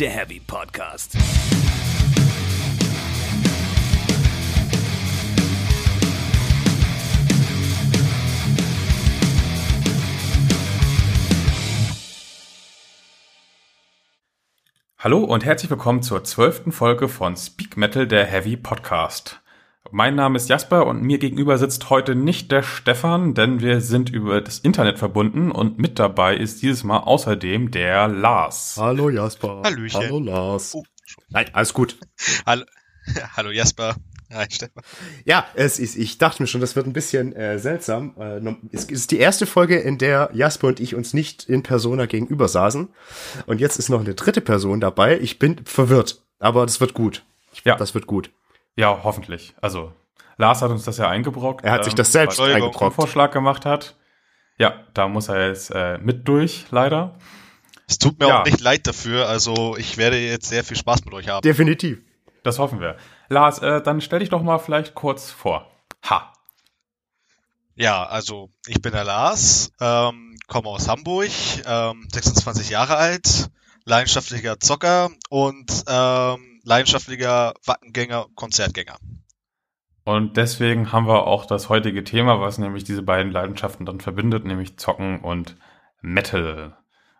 der Heavy Podcast. Hallo und herzlich willkommen zur zwölften Folge von Speak Metal, der Heavy Podcast. Mein Name ist Jasper und mir gegenüber sitzt heute nicht der Stefan, denn wir sind über das Internet verbunden und mit dabei ist dieses Mal außerdem der Lars. Hallo Jasper. Hallöchen. Hallo Lars. Oh, Nein, alles gut. Hallo, Hallo Jasper. Hi Stefan. Ja, es ist, ich dachte mir schon, das wird ein bisschen äh, seltsam. Äh, es ist die erste Folge, in der Jasper und ich uns nicht in Persona gegenüber saßen. Und jetzt ist noch eine dritte Person dabei. Ich bin verwirrt, aber das wird gut. Ja. Das wird gut. Ja, hoffentlich. Also, Lars hat uns das ja eingebrockt. Er hat sich das selbst weil einen eingebrockt. Vorschlag gemacht hat. Ja, da muss er jetzt äh, mit durch, leider. Es tut mir Ja. auch nicht leid dafür, also ich werde jetzt sehr viel Spaß mit euch haben. Definitiv. Das hoffen wir. Lars, äh, dann stell dich doch mal vielleicht kurz vor. Ha. Ja, also ich bin der Lars, ähm, komme aus Hamburg, ähm, 26 Jahre alt, leidenschaftlicher Zocker und ähm, leidenschaftlicher Wackengänger, Konzertgänger. Und deswegen haben wir auch das heutige Thema, was nämlich diese beiden Leidenschaften dann verbindet, nämlich Zocken und Metal.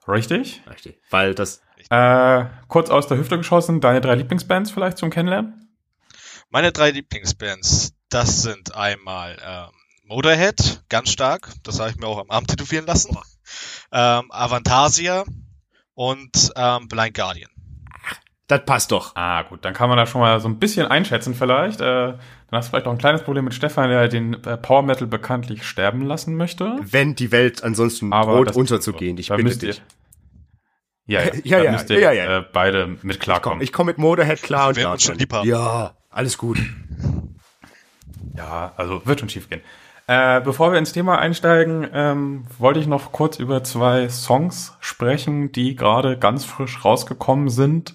Richtig? Richtig. Weil das, Äh, kurz aus der Hüfte geschossen, deine drei Lieblingsbands vielleicht zum Kennenlernen? Meine drei Lieblingsbands, das sind einmal ähm, Motorhead, ganz stark, das habe ich mir auch am Arm tätowieren lassen, ähm, Avantasia und ähm, Blind Guardian. Das passt doch. Ah, gut, dann kann man da schon mal so ein bisschen einschätzen vielleicht. Äh, dann hast du vielleicht auch ein kleines Problem mit Stefan, der den äh, Power Metal bekanntlich sterben lassen möchte. Wenn die Welt ansonsten Aber droht unterzugehen, ich Da bitte müsst ihr- dich. Ja, ja, Ja, da ja, müsst ihr ja, ja. Äh, beide mit Komm, klarkommen. ich komme mit Motorhead klar und uns schon. Ja, alles gut. Ja, also wird schon schief gehen. Äh, bevor wir ins Thema einsteigen, ähm, wollte ich noch kurz über zwei Songs sprechen, die gerade ganz frisch rausgekommen sind.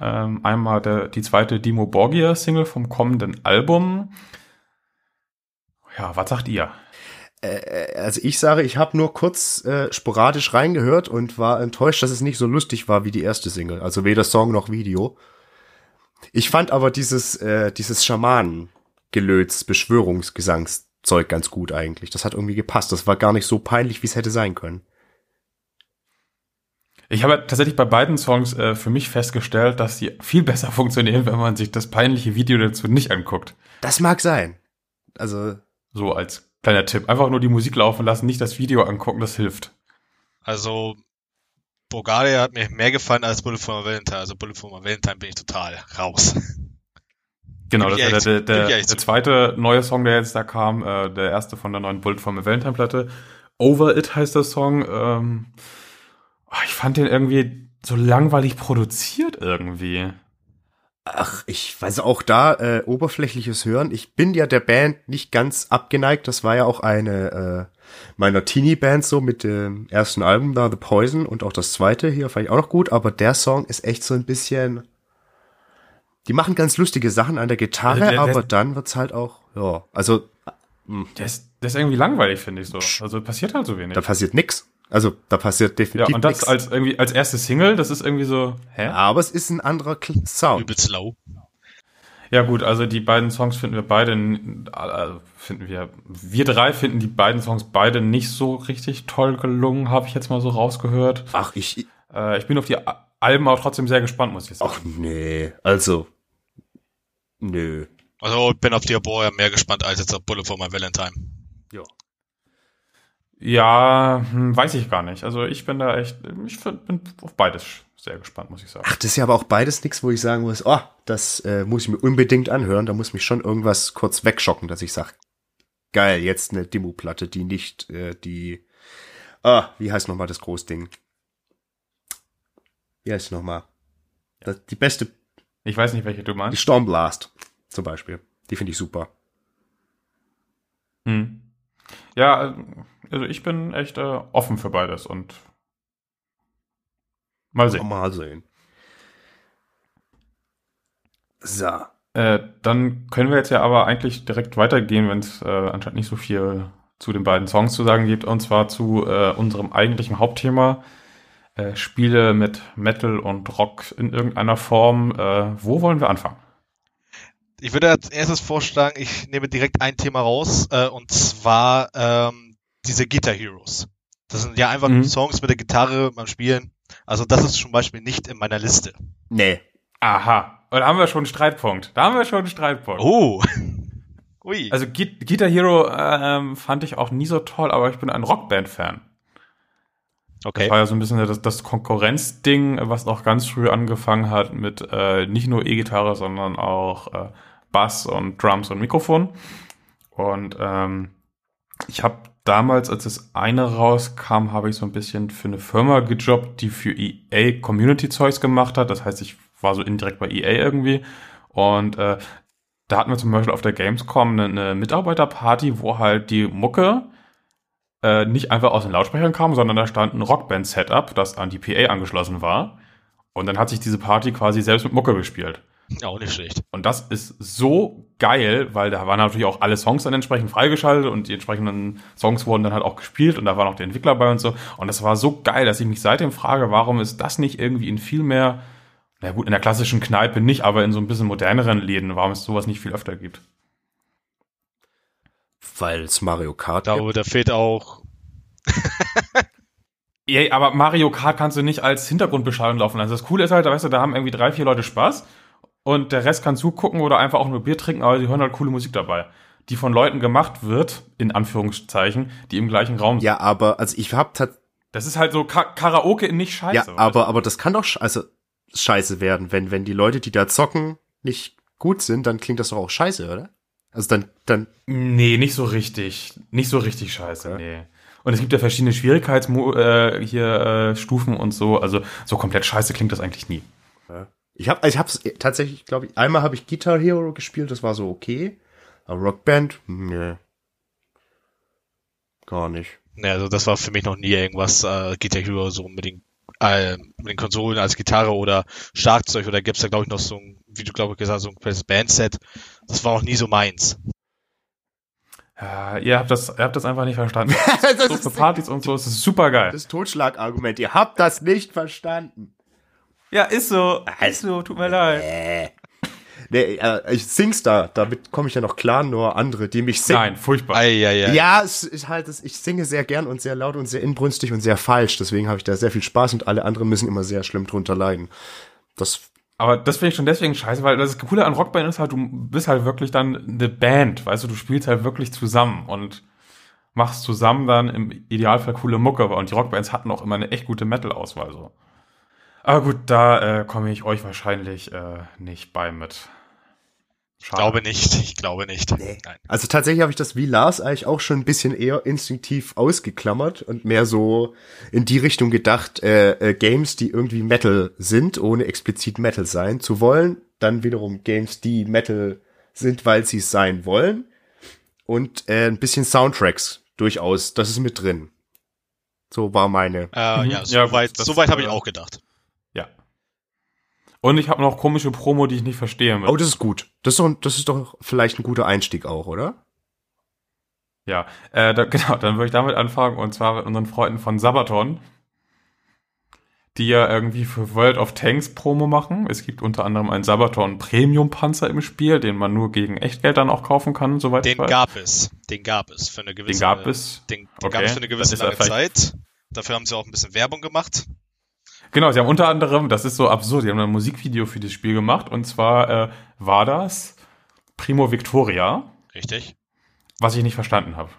Ähm, einmal der, die zweite Dimo Borgia Single vom kommenden Album. Ja, was sagt ihr? Also ich sage, ich habe nur kurz äh, sporadisch reingehört und war enttäuscht, dass es nicht so lustig war wie die erste Single. Also weder Song noch Video. Ich fand aber dieses, äh, dieses Schamanen-Gelöts, Beschwörungsgesangszeug ganz gut eigentlich. Das hat irgendwie gepasst. Das war gar nicht so peinlich, wie es hätte sein können. Ich habe tatsächlich bei beiden Songs äh, für mich festgestellt, dass die viel besser funktionieren, wenn man sich das peinliche Video dazu nicht anguckt. Das mag sein. Also, So als kleiner Tipp. Einfach nur die Musik laufen lassen, nicht das Video angucken, das hilft. Also Bulgaria hat mir mehr gefallen als Bullet for my Valentine. Also Bullet for my Valentine bin ich total raus. Genau, das ehrlich der, der, der, zweite neue Song, der jetzt da kam, äh, der erste von der neuen Bullet from a Valentine Platte. Over It heißt der Song. Ähm, oh, ich fand den irgendwie so langweilig produziert irgendwie. ach, ich weiß auch da, äh, oberflächliches Hören. Ich bin ja der Band nicht ganz abgeneigt. Das war ja auch eine äh, meiner Teenie-Band so mit dem ersten Album da, The Poison und auch das zweite hier fand ich auch noch gut. Aber der Song ist echt so ein bisschen... Die machen ganz lustige Sachen an der Gitarre, Also der- der- aber dann wird's halt auch, ja, also Der ist, der ist irgendwie langweilig, finde ich so. Also passiert halt so wenig. da passiert nix. Also da passiert Ja, definitiv und das nix. als irgendwie als erste Single, das ist irgendwie so, hä? aber es ist ein anderer Kl- Sound. Übelst low. Ja gut, also die beiden Songs finden wir beide, also finden wir, wir drei finden die beiden Songs beide nicht so richtig toll gelungen, habe ich jetzt mal so rausgehört. Ach, ich, Äh, ich bin auf die Alben auch trotzdem sehr gespannt, muss ich sagen. ach nee, also, nö. Also ich bin auf die Aboya mehr gespannt als jetzt auf Bullet for my Valentine. Ja. Ja, hm, weiß ich gar nicht. Also ich bin da echt, ich bin auf beides sehr gespannt, muss ich sagen. Ach, das ist ja aber auch beides nichts, wo ich sagen muss, oh, das äh, muss ich mir unbedingt anhören. Da muss mich schon irgendwas kurz wegschocken, dass ich sage, geil, jetzt eine Demo-Platte, die nicht äh, die, ah, wie heißt nochmal das Großding? Wie heißt nochmal? Das, die beste, Ich weiß nicht, welche du die meinst. Stormblast zum Beispiel. Die finde ich super. Hm. Ja, also ich bin echt äh, offen für beides und mal sehen. Mal sehen. So. Äh, dann können wir jetzt ja aber eigentlich direkt weitergehen, wenn es äh, anscheinend nicht so viel zu den beiden Songs zu sagen gibt, und zwar zu äh, unserem eigentlichen Hauptthema. äh, Spiele mit Metal und Rock in irgendeiner Form. Äh, wo wollen wir anfangen? Ich würde als erstes vorschlagen, ich nehme direkt ein Thema raus, äh, und zwar ähm, diese Guitar Heroes. Das sind ja einfach Mhm. Songs mit der Gitarre beim Spielen. Also das ist zum Beispiel nicht in meiner Liste. Nee. Aha, und da haben wir schon einen Streitpunkt. Da haben wir schon einen Streitpunkt. Oh. Ui. Also Gui- Guitar Hero ähm, fand ich auch nie so toll, aber ich bin ein Rockband-Fan. okay. War ja so ein bisschen das, das Konkurrenzding, was auch ganz früh angefangen hat mit äh, nicht nur E-Gitarre, sondern auch äh, Bass und Drums und Mikrofon. Und ähm, ich habe damals, als das eine rauskam, habe ich so ein bisschen für eine Firma gejobbt, die für EA Community Zeugs gemacht hat. Das heißt, ich war so indirekt bei EA irgendwie. Und äh, da hatten wir zum Beispiel auf der Gamescom eine, eine Mitarbeiterparty, wo halt die Mucke äh, nicht einfach aus den Lautsprechern kam, sondern da stand ein Rockband-Setup, das an die PA angeschlossen war. Und dann hat sich diese Party quasi selbst mit Mucke gespielt. Auch nicht schlecht. Und das ist so geil, weil da waren natürlich auch alle Songs dann entsprechend freigeschaltet und die entsprechenden Songs wurden dann halt auch gespielt und da waren auch die Entwickler bei und so. Und das war so geil, dass ich mich seitdem frage, warum ist das nicht irgendwie in viel mehr, na gut, in der klassischen Kneipe nicht, aber in so ein bisschen moderneren Läden, warum es sowas nicht viel öfter gibt. Weil es Mario Kart Da, gibt. da fehlt auch. Ja, aber Mario Kart kannst du nicht als Hintergrundbeschallung laufen. Also das Coole ist halt, da weißt du, da haben irgendwie drei, vier Leute Spaß und der Rest kann zugucken oder einfach auch nur Bier trinken, aber die hören halt coole Musik dabei. Die von Leuten gemacht wird, in Anführungszeichen, die im gleichen Raum sind. Ja, aber, also ich hab tat, Das ist halt so Ka Karaoke in nicht scheiße. ja, aber, aber das kann doch, also, scheiße werden. Wenn, wenn die Leute, die da zocken, nicht gut sind, dann klingt das doch auch scheiße, oder? Also dann, dann? Nee, nicht so richtig. Nicht so richtig scheiße, nee. Und es gibt ja verschiedene Schwierigkeitsstufen äh, hier äh, Stufen und so. Also so komplett scheiße klingt das eigentlich nie. Ich hab, ich hab's tatsächlich, glaube ich, einmal habe ich Guitar Hero gespielt, das war so okay. Aber Rockband, nee. Gar nicht. Ne, also das war für mich noch nie irgendwas äh, Guitar Hero so mit den, äh, mit den Konsolen als Gitarre oder Schlagzeug oder gibt's da glaube ich noch so ein, wie du glaube ich gesagt hast, so ein kleines Bandset. Das war noch nie so meins. Ja, ihr habt das, ihr habt das einfach nicht verstanden. das, so für Partys und so ist es super geil. das Totschlagargument. Ihr habt das nicht verstanden. Ja, ist so. Ist so, tut mir leid. Äh. Nee, äh, ich sing's da, damit komme ich ja noch klar, nur andere, die mich singen. Nein, furchtbar. Eieiei. Ja, es ist halt, es- ich singe sehr gern und sehr laut und sehr inbrünstig und sehr falsch. Deswegen habe ich da sehr viel Spaß und alle anderen müssen immer sehr schlimm drunter leiden. Das, Aber das finde ich schon deswegen scheiße, weil das Coole an Rockband ist halt, du bist halt wirklich dann eine Band, weißt du, du spielst halt wirklich zusammen und machst zusammen dann im Idealfall coole Mucke. Und die Rockbands hatten auch immer eine echt gute Metal-Auswahl so. Aber gut, da äh, komme ich euch wahrscheinlich äh, nicht bei mit. Ich glaube nicht. Ich glaube nicht. Nein. also tatsächlich habe ich das wie Lars eigentlich auch schon ein bisschen eher instinktiv ausgeklammert und mehr so in die Richtung gedacht, äh, äh, Games, die irgendwie Metal sind, ohne explizit Metal sein zu wollen. Dann wiederum Games, die Metal sind, weil sie es sein wollen. Und äh, ein bisschen Soundtracks durchaus, das ist mit drin. So war meine. Äh, Mhm. Ja, Ja, soweit das- so weit habe ich äh, auch gedacht. Und ich habe noch komische Promo, die ich nicht verstehe. Mit. Oh, das ist gut. Das ist, doch, das ist doch vielleicht ein guter Einstieg auch, oder? Ja, äh, da, genau, dann würde ich damit anfangen und zwar mit unseren Freunden von Sabaton, die ja irgendwie für World of Tanks Promo machen. Es gibt unter anderem einen Sabaton Premium Panzer im Spiel, den man nur gegen Echtgeld dann auch kaufen kann, soweit ich Den weiß. gab es. Den gab es für eine gewisse Den gab es. Den, den Okay, gab es für eine gewisse lange Zeit. Dafür haben sie auch ein bisschen Werbung gemacht. Genau, sie haben unter anderem, das ist so absurd, sie haben ein Musikvideo für dieses Spiel gemacht und zwar äh, war das Primo Victoria, Richtig. was ich nicht verstanden habe.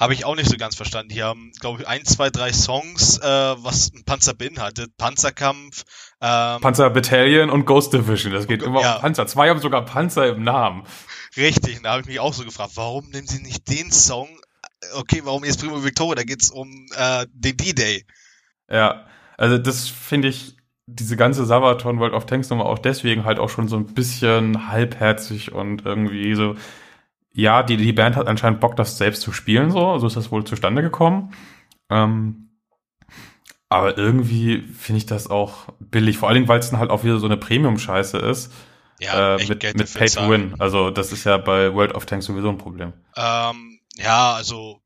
Habe ich auch nicht so ganz verstanden. Die haben, glaube ich, ein, zwei, drei Songs, äh, was ein Panzer beinhaltet. Panzerkampf. Ähm, Panzer Battalion und Ghost Division, das geht immer Ja. um Panzer. Zwei haben sogar Panzer im Namen. richtig. Und da habe ich mich auch so gefragt, warum nehmen sie nicht den Song? Okay, warum jetzt Primo Victoria? Da geht's um äh, den D-Day. Ja, also das finde ich, diese ganze Sabaton World of Tanks Nummer auch deswegen halt auch schon so ein bisschen halbherzig und irgendwie so, ja, die, die Band hat anscheinend Bock, das selbst zu spielen, so, so ist das wohl zustande gekommen. Ähm, aber irgendwie finde ich das auch billig, vor allen Dingen, weil es dann halt auch wieder so eine Premium-Scheiße ist, Ja, äh, mit, Geld mit Pay to. Win. Also das ist ja bei World of Tanks sowieso ein Problem. Ähm, ja, also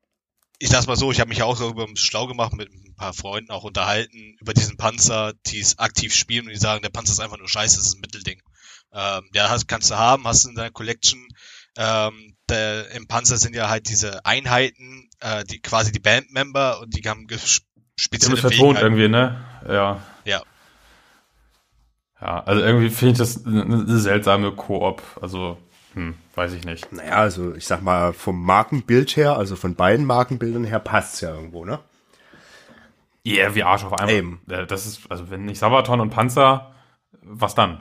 ich sag's mal so, ich habe mich auch darüber schlau gemacht, mit ein paar Freunden auch unterhalten, über diesen Panzer, die es aktiv spielen und die sagen, der Panzer ist einfach nur scheiße, das ist ein Mittelding. Ähm, ja, hast, kannst du haben, hast du in deiner Collection. Ähm, der, Im Panzer sind ja halt diese Einheiten, äh, die quasi die Bandmember und die haben spezielle die vertont irgendwie, ne? Ja. Ja. Ja, also irgendwie finde ich das eine seltsame Koop. Also, hm, weiß ich nicht. Naja, also ich sag mal, vom Markenbild her, also von beiden Markenbildern her, passt's ja irgendwo, ne? Ja, yeah, wie Arsch auf einmal. Eben. Das ist, also wenn nicht Sabaton und Panzer, was dann?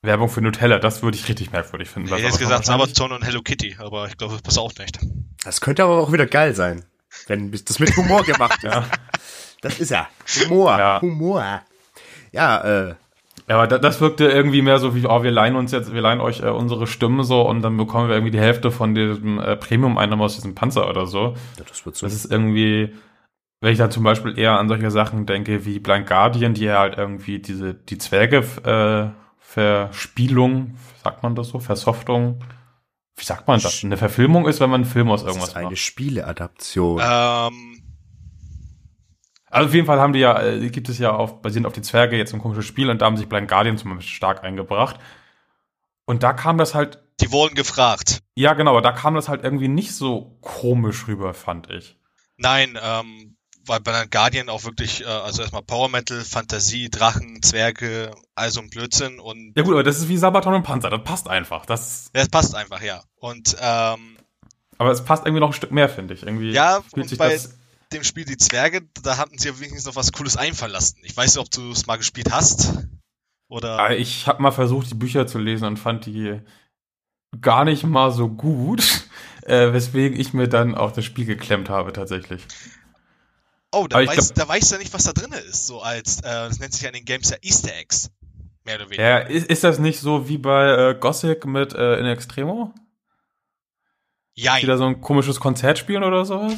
Werbung für Nutella, das würde ich richtig merkwürdig finden. Ich hätte gesagt Sabaton und Hello Kitty, aber ich glaube, das passt auch nicht. Das könnte aber auch wieder geil sein, wenn das mit Humor gemacht ist. ja. Das ist ja Humor, ja. Humor. Ja, äh. Ja, aber das wirkte irgendwie mehr so wie, oh, wir leihen uns jetzt, wir leihen euch äh, unsere Stimme so und dann bekommen wir irgendwie die Hälfte von diesem äh, Premium-Einnahme aus diesem Panzer oder so. Ja, das wird so. Das ist irgendwie, wenn ich da zum Beispiel eher an solche Sachen denke wie Blind Guardian, die ja halt irgendwie diese, die Zwerge, äh, Verspielung, sagt man das so, Versoftung, wie sagt man das? Eine Verfilmung ist, wenn man einen Film aus irgendwas das ist eine macht. Spieleadaption. Ähm. Also auf jeden Fall haben die ja, äh, gibt es ja auf, basierend auf die Zwerge jetzt ein komisches Spiel und da haben sich Blind Guardian zum Beispiel stark eingebracht. Und da kam das halt. Die wurden gefragt. Ja, genau, aber da kam das halt irgendwie nicht so komisch rüber, fand ich. Nein, ähm, weil bei den Guardian auch wirklich, äh, also erstmal Power Metal, Fantasie, Drachen, Zwerge, also ein Blödsinn und. Ja gut, aber das ist wie Sabaton und Panzer, das passt einfach. Das, ja, das passt einfach, ja. Und ähm, aber es passt irgendwie noch ein Stück mehr, finde ich. Irgendwie ja, fühlt sich das dem Spiel Die Zwerge, da hatten sie ja wenigstens noch was Cooles einfallen lassen. Ich weiß nicht, ob du es mal gespielt hast. Oder. Ah, ich habe mal versucht, die Bücher zu lesen und fand die gar nicht mal so gut, äh, weswegen ich mir dann auch das Spiel geklemmt habe tatsächlich. Oh, da, weiß, glaub, da weißt du ja nicht, was da drin ist. So als, äh, das nennt sich ja in den Games ja Easter Eggs. Mehr oder weniger. Ja, ist, ist das nicht so wie bei äh, Gothic mit äh, In Extremo? Ja. Wieder so ein komisches Konzert spielen oder sowas?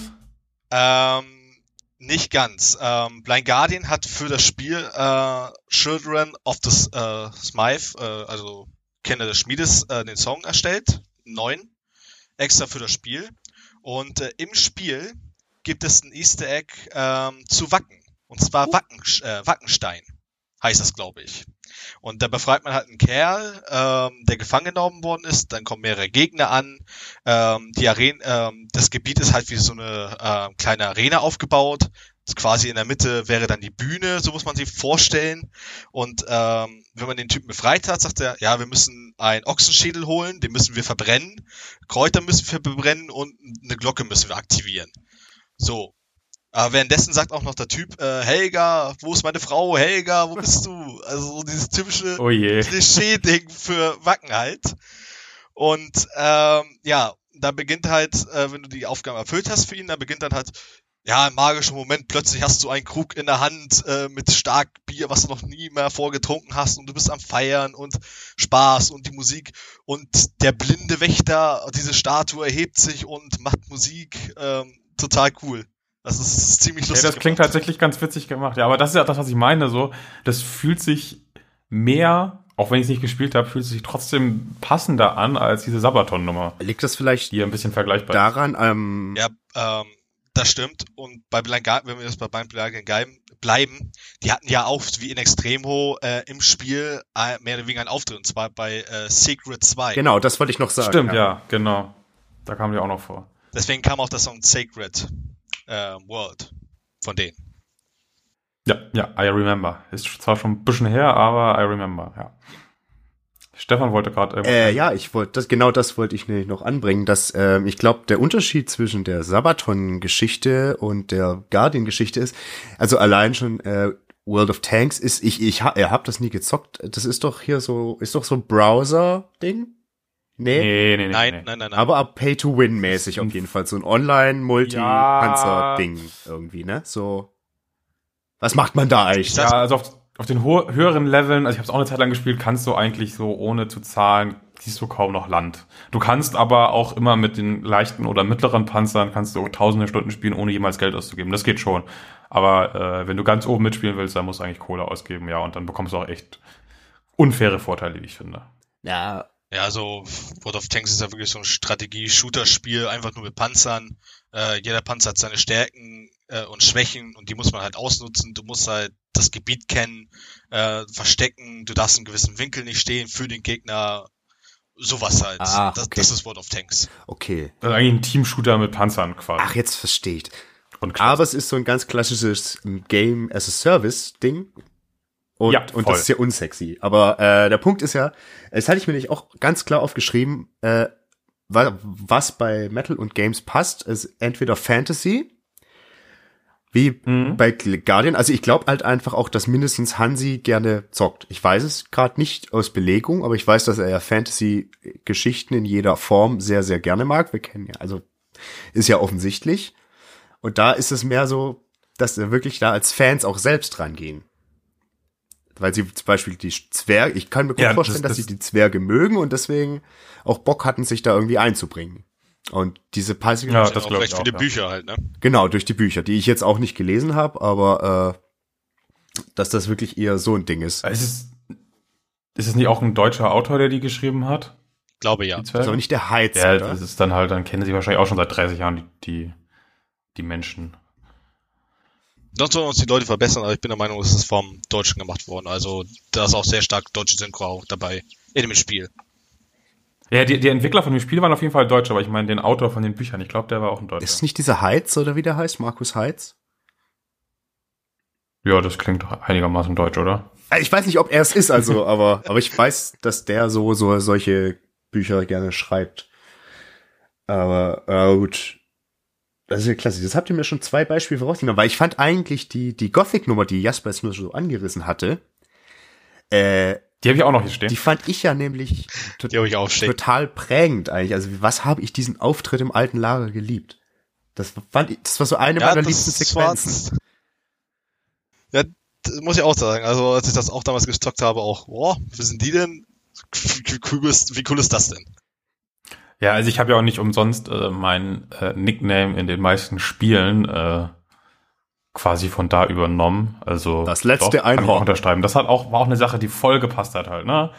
Ähm, nicht ganz. Ähm, Blind Guardian hat für das Spiel äh, Children of the äh, Smythe, äh, also Kinder des Schmiedes, äh, den Song erstellt. Neun. Extra für das Spiel. Und äh, im Spiel gibt es ein Easter Egg ähm, zu Wacken. Und zwar oh. Wacken, äh, Wackenstein heißt das, glaube ich. Und da befreit man halt einen Kerl, ähm, der gefangen genommen worden ist. Dann kommen mehrere Gegner an. Ähm, die Arena, ähm, das Gebiet ist halt wie so eine äh, kleine Arena aufgebaut. Quasi in der Mitte wäre dann die Bühne, so muss man sich vorstellen. Und ähm, wenn man den Typen befreit hat, sagt er, ja, wir müssen einen Ochsenschädel holen, den müssen wir verbrennen, Kräuter müssen wir verbrennen und eine Glocke müssen wir aktivieren. So. Aber währenddessen sagt auch noch der Typ, äh, Helga, wo ist meine Frau? Helga, wo bist du? Also so dieses typische oh Klischee-Ding für Wacken halt. Und ähm, ja, da beginnt halt, äh, wenn du die Aufgabe erfüllt hast für ihn, dann beginnt dann halt, ja, im magischen Moment, plötzlich hast du einen Krug in der Hand äh, mit stark Bier, was du noch nie mehr vorgetrunken hast und du bist am Feiern und Spaß und die Musik und der blinde Wächter, diese Statue erhebt sich und macht Musik. Ähm, total cool. Das ist ziemlich lustig. Ja, das klingt tatsächlich ganz witzig gemacht. Ja, aber das ist ja das, was ich meine. So, das fühlt sich mehr, auch wenn ich es nicht gespielt habe, fühlt sich trotzdem passender an als diese Sabaton-Nummer. Liegt das vielleicht hier ein bisschen vergleichbar daran? Ähm ja, ähm, das stimmt. Und bei Blind Guardian, wenn wir jetzt bei Blind Guardian bleiben, die hatten ja auch wie in Extremo äh, im Spiel äh, mehr oder weniger einen Auftritt, und zwar bei äh, Secret 2. Genau, das wollte ich noch sagen. Stimmt, ja, ja genau. Da kam die auch noch vor. Deswegen kam auch der Song Sacred äh, World von denen. Ja, ja, I remember. Ist zwar schon ein bisschen her, aber I remember, ja. Stefan wollte gerade. Äh, ja, ich wollte das genau das wollte ich nämlich noch anbringen, dass äh, ich glaube der Unterschied zwischen der Sabaton-Geschichte und der Guardian-Geschichte ist, also allein schon äh, World of Tanks ist ich ich ha, ihr habt das nie gezockt. Das ist doch hier so ist doch so ein Browser-Ding. Nee? Nee, nee, nee. Nein, nein, nein, nein. Aber ab Pay-to-Win-mäßig auf jeden Fall. So ein Online-Multi-Panzer-Ding ja. irgendwie, ne? So. Was macht man da eigentlich? Ja, also auf, auf den höheren Leveln, also ich habe es auch eine Zeit lang gespielt, kannst du eigentlich so ohne zu zahlen, siehst du kaum noch Land. Du kannst aber auch immer mit den leichten oder mittleren Panzern kannst du tausende Stunden spielen, ohne jemals Geld auszugeben. Das geht schon. Aber äh, wenn du ganz oben mitspielen willst, dann musst du eigentlich Kohle ausgeben, ja, und dann bekommst du auch echt unfaire Vorteile, wie ich finde. Ja, ja, so World of Tanks ist ja wirklich so ein Strategie-Shooter-Spiel, einfach nur mit Panzern. Äh, jeder Panzer hat seine Stärken äh, und Schwächen und die muss man halt ausnutzen. Du musst halt das Gebiet kennen, äh, verstecken, du darfst in gewissen Winkel nicht stehen für den Gegner. Sowas halt. Ah, das, okay. das ist World of Tanks. Okay. Das ist eigentlich ein Team-Shooter mit Panzern quasi. Ach, jetzt verstehe ich. Aber es ist so ein ganz klassisches Game as a Service Ding. Und, Ja, und das ist ja unsexy. Aber äh, der Punkt ist ja, das hatte ich mir nicht auch ganz klar aufgeschrieben, äh, wa- was bei Metal und Games passt, ist entweder Fantasy, wie Mhm. bei Guardian. Also ich glaube halt einfach auch, dass mindestens Hansi gerne zockt. Ich weiß es gerade nicht aus Belegung, aber ich weiß, dass er ja Fantasy-Geschichten in jeder Form sehr, sehr gerne mag. Wir kennen ja, also ist ja offensichtlich. Und da ist es mehr so, dass wir wirklich da als Fans auch selbst rangehen. Weil sie zum Beispiel die Zwerge, ich kann mir gut Ja, vorstellen, das- dass das- sie die Zwerge mögen und deswegen auch Bock hatten, sich da irgendwie einzubringen. Und diese Passage, Ja, das auch ich viele auch, ja. Bücher halt, ne? genau, durch die Bücher, die ich jetzt auch nicht gelesen habe, aber äh, dass das wirklich eher so ein Ding ist. Ist es, ist es nicht auch ein deutscher Autor, der die geschrieben hat? Glaube ja. Das ist aber nicht der Heiz, ja, oder? das ist dann halt, dann kennen sie wahrscheinlich auch schon seit 30 Jahren die, die, die Menschen. Sonst sollen uns die Leute verbessern, aber ich bin der Meinung, es ist vom Deutschen gemacht worden. Also da ist auch sehr stark deutsche Synchro auch dabei in dem Spiel. Ja, die, die Entwickler von dem Spiel waren auf jeden Fall Deutsche, aber ich meine den Autor von den Büchern, ich glaube, der war auch ein Deutscher. Ist es nicht dieser Heiz oder wie der heißt? Markus Heiz? ja, das klingt doch einigermaßen deutsch, oder? Äh, Ich weiß nicht, ob er es ist, also, aber, aber ich weiß, dass der so, so solche Bücher gerne schreibt. Aber, äh, gut. Das ist ja klasse. Das habt ihr mir schon zwei Beispiele vorausgenommen, weil ich fand eigentlich die, die Gothic-Nummer, die Jasper jetzt nur so angerissen hatte, äh, Die habe ich auch noch hier stehen. die fand ich ja nämlich to ich total prägend eigentlich. Also, was habe ich diesen Auftritt im alten Lager geliebt? Das fand ich, das war so eine meiner liebsten Sequenzen. ja, das muss ich auch sagen. Also als ich das auch damals gestockt habe, auch, boah, wie sind die denn? Wie cool ist, wie cool ist das denn? Ja, also ich habe ja auch nicht umsonst äh, mein äh, Nickname in den meisten Spielen äh, quasi von da übernommen. Also Das letzte doch, Einhorn. auch unterschreiben. Das hat auch war auch eine Sache, die voll gepasst hat halt, ne?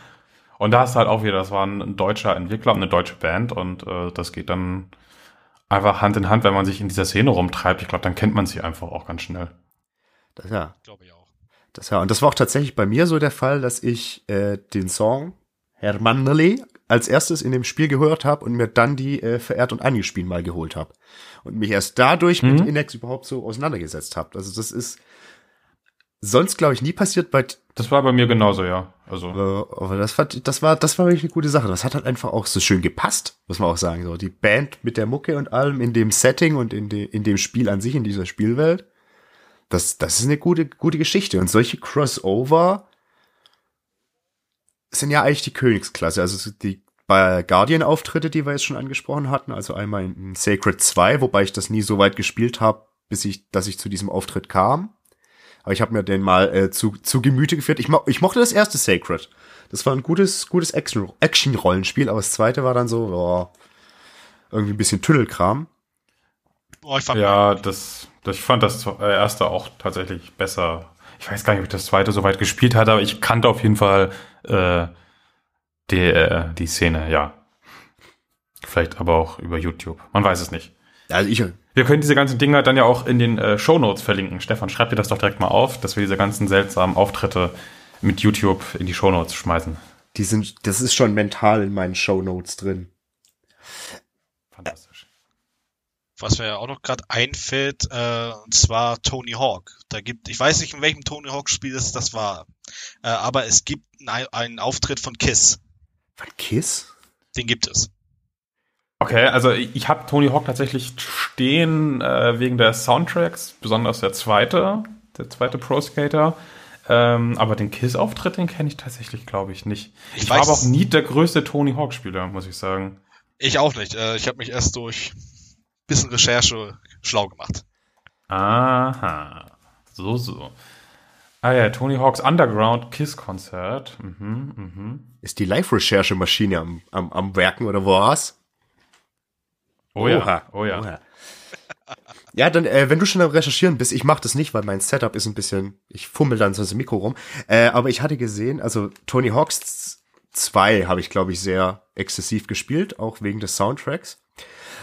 Und da ist halt auch wieder, das war ein, deutscher Entwickler und eine deutsche Band und äh, das geht dann einfach Hand in Hand, wenn man sich in dieser Szene rumtreibt. Ich glaube, dann kennt man sie einfach auch ganz schnell. Das, ja. Glaube ich auch. Das, ja, und das war auch tatsächlich bei mir so der Fall, dass ich äh, den Song Hermannerli als erstes in dem Spiel gehört habe und mir dann die äh, Verehrt und Angespielt mal geholt habe. Und mich erst dadurch mit Mhm. Inex überhaupt so auseinandergesetzt habe. Also das ist sonst, glaube ich, nie passiert bei Das war bei mir genauso, ja. Also äh, aber das, fand, das war das war wirklich eine gute Sache. Das hat halt einfach auch so schön gepasst, muss man auch sagen. So die Band mit der Mucke und allem in dem Setting und in, de, in dem Spiel an sich, in dieser Spielwelt. Das, das ist eine gute, gute Geschichte. Und solche Crossover sind ja eigentlich die Königsklasse. Also die bei Guardian-Auftritte, die wir jetzt schon angesprochen hatten, also einmal in Sacred 2, wobei ich das nie so weit gespielt habe, bis ich, dass ich zu diesem Auftritt kam. Aber ich habe mir den mal äh, zu, zu Gemüte geführt. Ich, mo ich mochte das erste Sacred. Das war ein gutes, gutes Action- Action-Rollenspiel, aber das zweite war dann so, boah, irgendwie ein bisschen Tüddelkram. Oh, ich fand ja, das, das ich fand das äh, erste auch tatsächlich besser. Ich weiß gar nicht, ob ich das zweite so weit gespielt hatte, aber ich kannte auf jeden Fall äh, die, äh, die Szene, ja. Vielleicht aber auch über YouTube. Man weiß es nicht. Also ich, Wir können diese ganzen Dinger dann ja auch in den äh, Shownotes verlinken. Stefan, schreib dir das doch direkt mal auf, dass wir diese ganzen seltsamen Auftritte mit YouTube in die Shownotes schmeißen. die sind, das ist schon mental in meinen Shownotes drin. Was mir auch noch gerade einfällt, äh, und zwar Tony Hawk. Da gibt, ich weiß nicht, in welchem Tony Hawk Spiel es das war, äh, aber es gibt einen, einen Auftritt von Kiss. Von Kiss? Den gibt es. Okay, also ich, ich habe Tony Hawk tatsächlich stehen äh, wegen der Soundtracks, besonders der zweite, der zweite Pro Skater. Ähm, aber den Kiss-Auftritt, den kenne ich tatsächlich, glaube ich, nicht. Ich Ich, weiß- war aber auch nie der größte Tony Hawk-Spieler, muss ich sagen. Ich auch nicht. Äh, ich habe mich erst durch bisschen Recherche schlau gemacht. Aha. So, so. Ah ja, Tony Hawks Underground Kiss-Konzert. Mhm, mhm. Ist die Live-Recherche-Maschine am, am, am Werken oder was? Oh ja, Oha. oh ja. Oha. Ja, dann, äh, wenn du schon am Recherchieren bist, ich mache das nicht, weil mein Setup ist ein bisschen, ich fummel dann so das Mikro rum. Äh, aber ich hatte gesehen, also Tony Hawks 2 habe ich, glaube ich, sehr exzessiv gespielt, auch wegen des Soundtracks.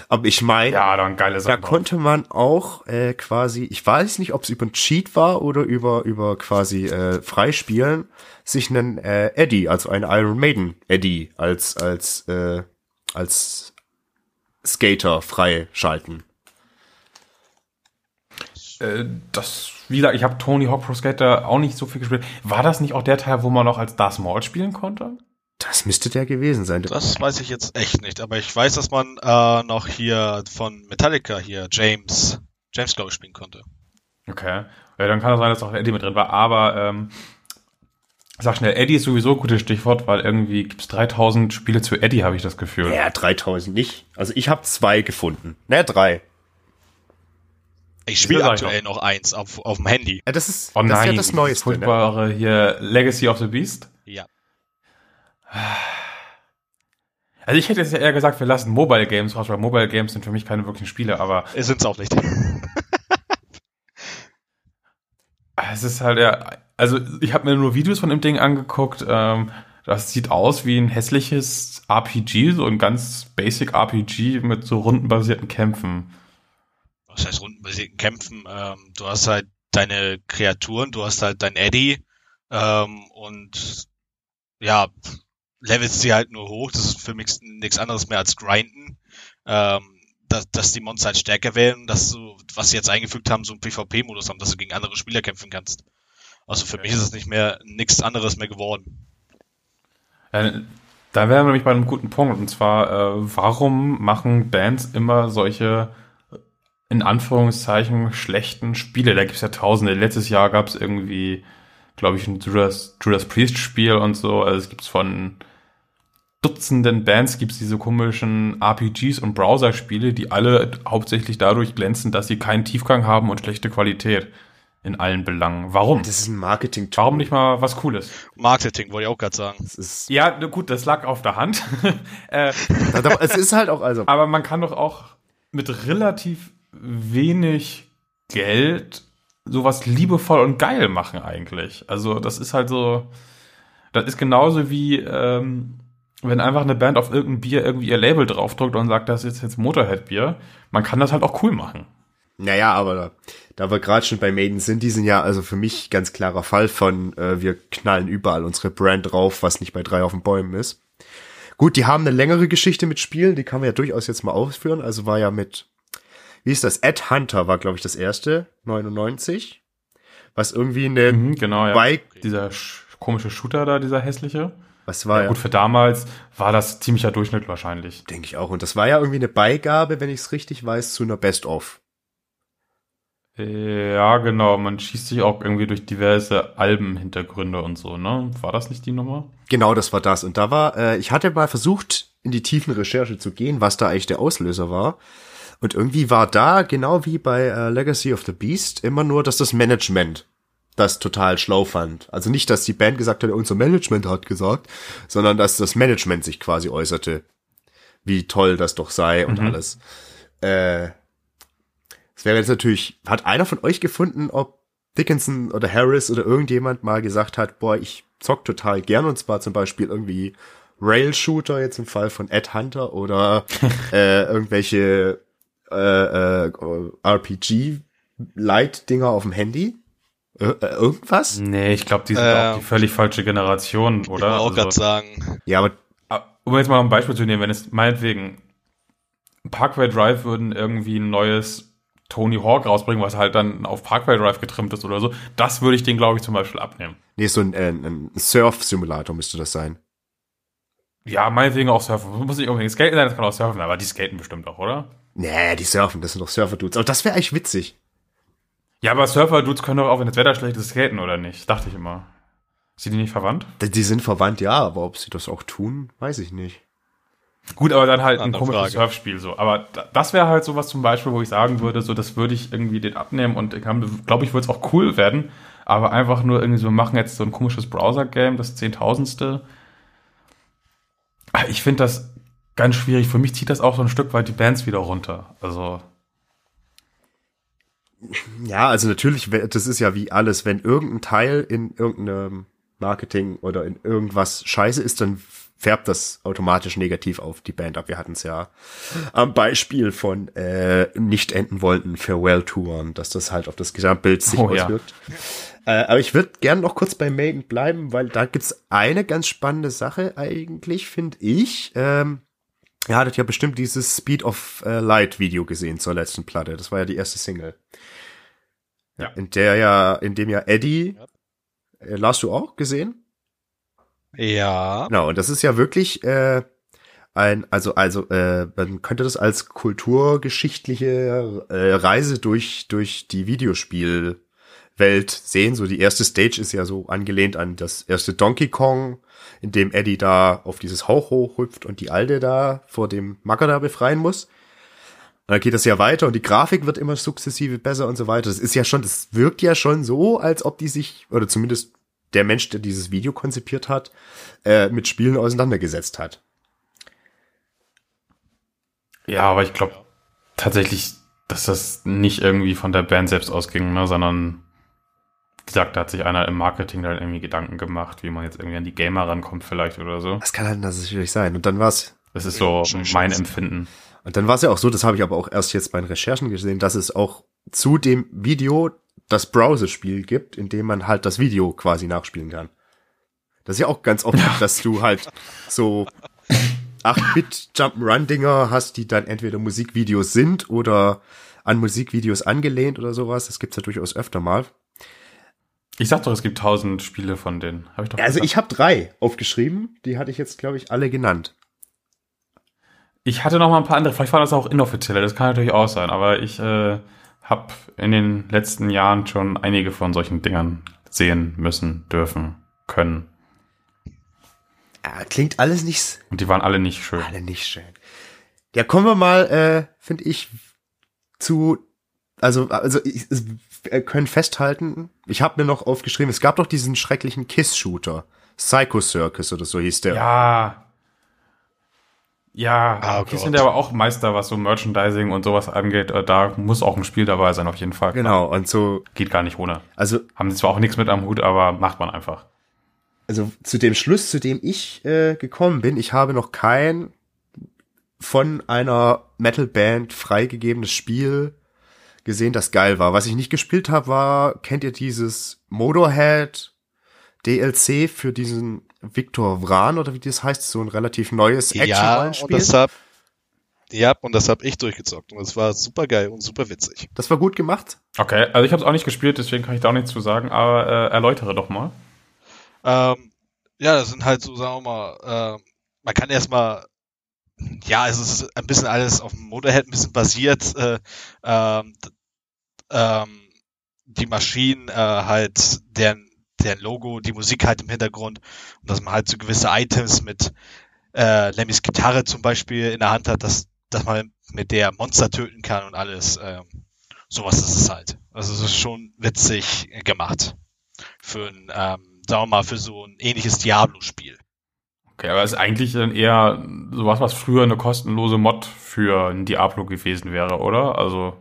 Aber ich meine, Ja, da waren geile da konnte man auch äh, quasi, ich weiß nicht, ob es über einen Cheat war oder über über quasi äh, Freispielen, sich einen äh, Eddie, also einen Iron Maiden Eddie als als äh, als Skater freischalten. Äh, das, wie gesagt, ich habe Tony Hawk Pro Skater auch nicht so viel gespielt. War das nicht auch der Teil, wo man noch als Darth Maul spielen konnte? Das müsste der gewesen sein. Das weiß ich jetzt echt nicht, aber ich weiß, dass man äh, noch hier von Metallica hier James, James glaube ich spielen konnte. Okay. Ja, dann kann es sein, dass auch Eddie mit drin war. Aber ähm, sag schnell, Eddie ist sowieso ein gutes Stichwort, weil irgendwie gibt's 3000 Spiele zu Eddie, habe ich das Gefühl. Ja, 3000 nicht. Also ich habe zwei gefunden. Ne, drei. Ich spiele Das aktuell noch eins auf, auf dem Handy. Ja, das ist, Oh das nein, ist ja das Neueste. Ne? furchtbare hier Legacy of the Beast. Ja. Also ich hätte jetzt ja eher gesagt, wir lassen Mobile Games raus, weil Mobile Games sind für mich keine wirklichen Spiele, aber Sind's auch nicht. es ist halt ja, also ich habe mir nur Videos von dem Ding angeguckt, ähm, das sieht aus wie ein hässliches RPG, so ein ganz basic RPG mit so rundenbasierten Kämpfen. Was heißt rundenbasierten Kämpfen? Ähm, du hast halt deine Kreaturen, du hast halt dein Eddie ähm, und ja, levelst sie halt nur hoch. Das ist für mich nichts anderes mehr als Grinden. Ähm, dass, dass die Monster halt stärker werden, dass du, was sie jetzt eingefügt haben, so einen PvP-Modus haben, dass du gegen andere Spieler kämpfen kannst. Also für mich ist es nicht mehr nichts anderes mehr geworden. Ja, da wären wir nämlich bei einem guten Punkt. Und zwar, äh, warum machen Bands immer solche, in Anführungszeichen, schlechten Spiele? Da gibt's ja tausende. Letztes Jahr gab's irgendwie, glaube ich, ein Judas, Judas Priest Spiel und so. Also es gibt's von Dutzenden Bands gibt's diese komischen RPGs und Browser-Spiele, die alle hauptsächlich dadurch glänzen, dass sie keinen Tiefgang haben und schlechte Qualität in allen Belangen. Warum? Das ist ein marketing -Tool. Warum nicht mal was Cooles? Marketing, wollte ich auch gerade sagen. Das ist, Ja, gut, das lag auf der Hand. äh, aber es ist halt auch, also, aber man kann doch auch mit relativ wenig Geld sowas liebevoll und geil machen eigentlich. Also das ist halt so, das ist genauso wie ähm, wenn einfach eine Band auf irgendein Bier irgendwie ihr Label draufdrückt und sagt, das ist jetzt Motorhead-Bier. Man kann das halt auch cool machen. naja, aber da, da wir gerade schon bei Maiden sind, die sind ja also für mich ganz klarer Fall von, äh, wir knallen überall unsere Brand drauf, was nicht bei drei auf den Bäumen ist. Gut, die haben eine längere Geschichte mit Spielen, die kann man ja durchaus jetzt mal ausführen. Also war ja mit, wie ist das? Ed Hunter war, glaube ich, das erste, 99. Was irgendwie eine Mhm, genau, ja. Bike, Dieser sch komische Shooter da, dieser hässliche. Was war Ja, gut, für damals war das ziemlicher Durchschnitt wahrscheinlich. denke ich auch. Und das war ja irgendwie eine Beigabe, wenn ich es richtig weiß, zu einer Best-of. Ja, genau. Man schießt sich auch irgendwie durch diverse Albenhintergründe und so, ne? War das nicht die Nummer? Genau, das war das. Und da war, äh, ich hatte mal versucht, in die tiefen Recherche zu gehen, was da eigentlich der Auslöser war. Und irgendwie war da, genau wie bei äh, Legacy of the Beast, immer nur, dass das Management das total schlau fand. Also nicht, dass die Band gesagt hat, unser Management hat gesagt, sondern dass das Management sich quasi äußerte, wie toll das doch sei und alles. Äh, es wäre jetzt natürlich, hat einer von euch gefunden, ob Dickinson oder Harris oder irgendjemand mal gesagt hat, boah, ich zock total gern und zwar zum Beispiel irgendwie Rail-Shooter jetzt im Fall von Ed Hunter oder äh, irgendwelche äh, äh, RPG-Light-Dinger auf dem Handy. Äh, äh, irgendwas? Nee, ich glaube, die sind Ähm, auch die völlig falsche Generation, Ich oder? wollte auch Also, gerade sagen, Ja, aber ah, um jetzt mal ein Beispiel zu nehmen, wenn es meinetwegen Parkway Drive würden irgendwie ein neues Tony Hawk rausbringen, was halt dann auf Parkway Drive getrimmt ist oder so, das würde ich den, glaube ich, zum Beispiel abnehmen. nee, so ein, äh, ein Surf-Simulator müsste das sein. Ja, meinetwegen auch Surfen. Muss nicht unbedingt skaten sein, das kann auch surfen, aber die skaten bestimmt auch, oder? Nee, die surfen, das sind doch Surfer-Dudes. Aber das wäre eigentlich witzig. Ja, aber Surfer-Dudes können doch auch, wenn das Wetter schlecht ist, skaten, oder nicht? Dachte ich immer. Sind die nicht verwandt? Die- sind verwandt, ja, aber ob sie das auch tun, weiß ich nicht. Gut, aber dann halt ein Andere komisches Frage. Surfspiel so. Aber da- das wäre halt sowas zum Beispiel, wo ich sagen würde, so das würde ich irgendwie den abnehmen und ich glaube, ich würde es auch cool werden. Aber einfach nur irgendwie so, wir machen jetzt so ein komisches Browser-Game, das Zehntausendste. Ich finde das ganz schwierig. Für mich zieht das auch so ein Stück weit die Bands wieder runter. Also, Ja, also natürlich, das ist ja wie alles, wenn irgendein Teil in irgendeinem Marketing oder in irgendwas scheiße ist, dann färbt das automatisch negativ auf die Band ab. Wir hatten es ja am Beispiel von äh, nicht enden wollten Farewell-Touren, dass das halt auf das Gesamtbild sich Oh, ja. auswirkt. Äh, aber ich würde gern noch kurz bei Maiden bleiben, weil da gibt's eine ganz spannende Sache eigentlich, finde ich. Ähm, ihr hattet ja bestimmt dieses Speed of äh, Light Video gesehen zur letzten Platte. Das war ja die erste Single. Ja. In der ja, in dem ja Eddie, äh, hast du auch gesehen? Ja. Genau, und das ist ja wirklich äh, ein, also, also, äh, man könnte das als kulturgeschichtliche äh, Reise durch, durch die Videospielwelt sehen. So die erste Stage ist ja so angelehnt an das erste Donkey Kong, in dem Eddie da auf dieses Hauch hochhüpft und die Alte da vor dem Macker da befreien muss. Und dann geht das ja weiter und die Grafik wird immer sukzessive besser und so weiter. Das ist ja schon, das wirkt ja schon so, als ob die sich, oder zumindest der Mensch, der dieses Video konzipiert hat, äh, mit Spielen auseinandergesetzt hat. Ja, aber ich glaube tatsächlich, dass das nicht irgendwie von der Band selbst ausging, ne, sondern wie gesagt, da hat sich einer im Marketing dann irgendwie Gedanken gemacht, wie man jetzt irgendwie an die Gamer rankommt vielleicht oder so. Das kann halt natürlich sein. Und dann war's, Das ist so mein. Empfinden. Und dann war's ja auch so, das habe ich aber auch erst jetzt bei den Recherchen gesehen, dass es auch zu dem Video das Browser-Spiel gibt, in dem man halt das Video quasi nachspielen kann. Das ist ja auch ganz oft, dass du halt so 8-Bit Jump'n'Run-Dinger hast, die dann entweder Musikvideos sind oder an Musikvideos angelehnt oder sowas. Das gibt's ja durchaus öfter mal. Ich sag doch, es gibt tausend Spiele von denen. Hab ich doch Also gesagt. ich habe drei aufgeschrieben, die hatte ich jetzt, glaube ich, alle genannt. Ich hatte noch mal ein paar andere, vielleicht waren das auch inoffizielle, das kann natürlich auch sein, aber ich äh, habe in den letzten Jahren schon einige von solchen Dingern sehen müssen, dürfen, können. Ja, klingt alles nicht, Und die waren alle nicht schön. alle nicht schön. Ja, kommen wir mal, äh, finde ich, zu, also, also ich, wir können festhalten, ich habe mir noch aufgeschrieben, es gab doch diesen schrecklichen Kiss-Shooter, Psycho Circus oder so hieß der. Ja. Ja, Ah, die sind ja aber auch Meister, was so Merchandising und sowas angeht. Äh, Da muss auch ein Spiel dabei sein, auf jeden Fall. Genau, und so, Geht gar nicht ohne. also Haben sie zwar auch nichts mit am Hut, aber macht man einfach. also zu dem Schluss, zu dem ich äh, gekommen bin, ich habe noch kein von einer Metal-Band freigegebenes Spiel gesehen, das geil war. Was ich nicht gespielt habe, war, kennt ihr dieses Motorhead DLC für diesen Victor Vran oder wie das heißt, so ein relativ neues Ja, und Action-Rollenspiel? das hab, ja, und das hab ich durchgezockt. Und es war super geil und super witzig. das war gut gemacht. Okay, also ich habe es auch nicht gespielt, deswegen kann ich da auch nichts zu sagen, aber äh, erläutere doch mal. Ähm, ja, das sind halt so, sagen wir mal, äh, man kann erstmal, ja, es ist ein bisschen alles auf dem Motorhead ein bisschen basiert, äh, ähm, ähm, die Maschinen, äh, halt, deren, deren Logo, die Musik halt im Hintergrund und dass man halt so gewisse Items mit äh, Lemmys Gitarre zum Beispiel in der Hand hat, dass, dass man mit der Monster töten kann und alles. Ähm, sowas ist es halt. Also es ist schon witzig gemacht. Für ein, ähm, sagen wir mal, für so ein ähnliches Diablo-Spiel. Okay, aber es ist eigentlich dann eher sowas, was früher eine kostenlose Mod für ein Diablo gewesen wäre, oder? Also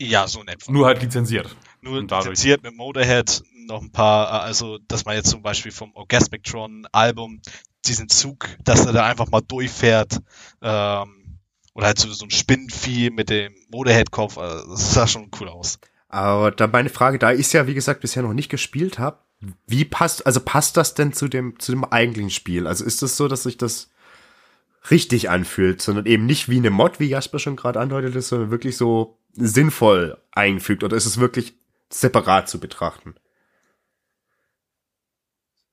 Ja, so in etwa. nur halt lizenziert. Nur lizenziert mit Motorhead noch ein paar, äh, also dass man jetzt zum Beispiel vom Orgasmictron Album diesen Zug, dass er da einfach mal durchfährt, ähm, oder halt so, so ein Spinnenvieh mit dem Motorhead-Kopf, also das sah schon cool aus. Aber da meine Frage, da ich es ja, wie gesagt, bisher noch nicht gespielt habe, wie passt, also passt das denn zu dem, zu dem eigentlichen Spiel? Also ist das so, dass sich das richtig anfühlt, sondern eben nicht wie eine Mod, wie Jasper schon gerade andeutete, sondern wirklich so sinnvoll einfügt oder ist es wirklich separat zu betrachten?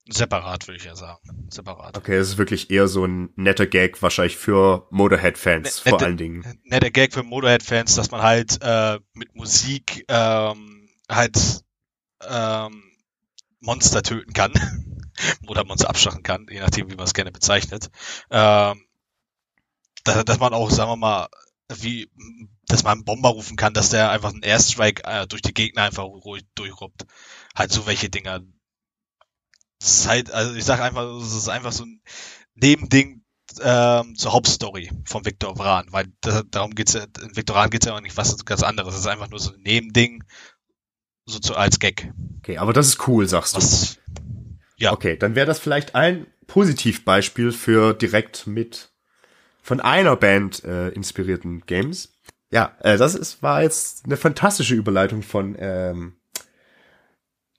Separat, würde ich ja sagen. Separat. Okay, es ist wirklich eher so ein netter Gag, wahrscheinlich für Motorhead-Fans Ne- vor allen Dingen. netter Gag für Motorhead-Fans, dass man halt äh, mit Musik ähm, halt ähm, Monster töten kann oder Monster abstachen kann, je nachdem, wie man es gerne bezeichnet. Ähm, dass, dass man auch, sagen wir mal, wie, dass man einen Bomber rufen kann, dass der einfach einen Airstrike äh, durch die Gegner einfach ruhig durchruppt. Halt so welche Dinger. Das ist halt, also ich sag einfach, es ist einfach so ein Nebending ähm, zur Hauptstory von Viktor Vran, weil da, darum geht's ja, in Viktor Vran geht's ja auch nicht was ganz anderes. Es ist einfach nur so ein Nebending, so zu, als Gag. Okay, aber das ist cool, sagst du. Was, ja. Okay, dann wäre das vielleicht ein Positivbeispiel für direkt mit von einer Band äh, inspirierten Games. Ja, äh, das ist, war jetzt eine fantastische Überleitung von, ähm,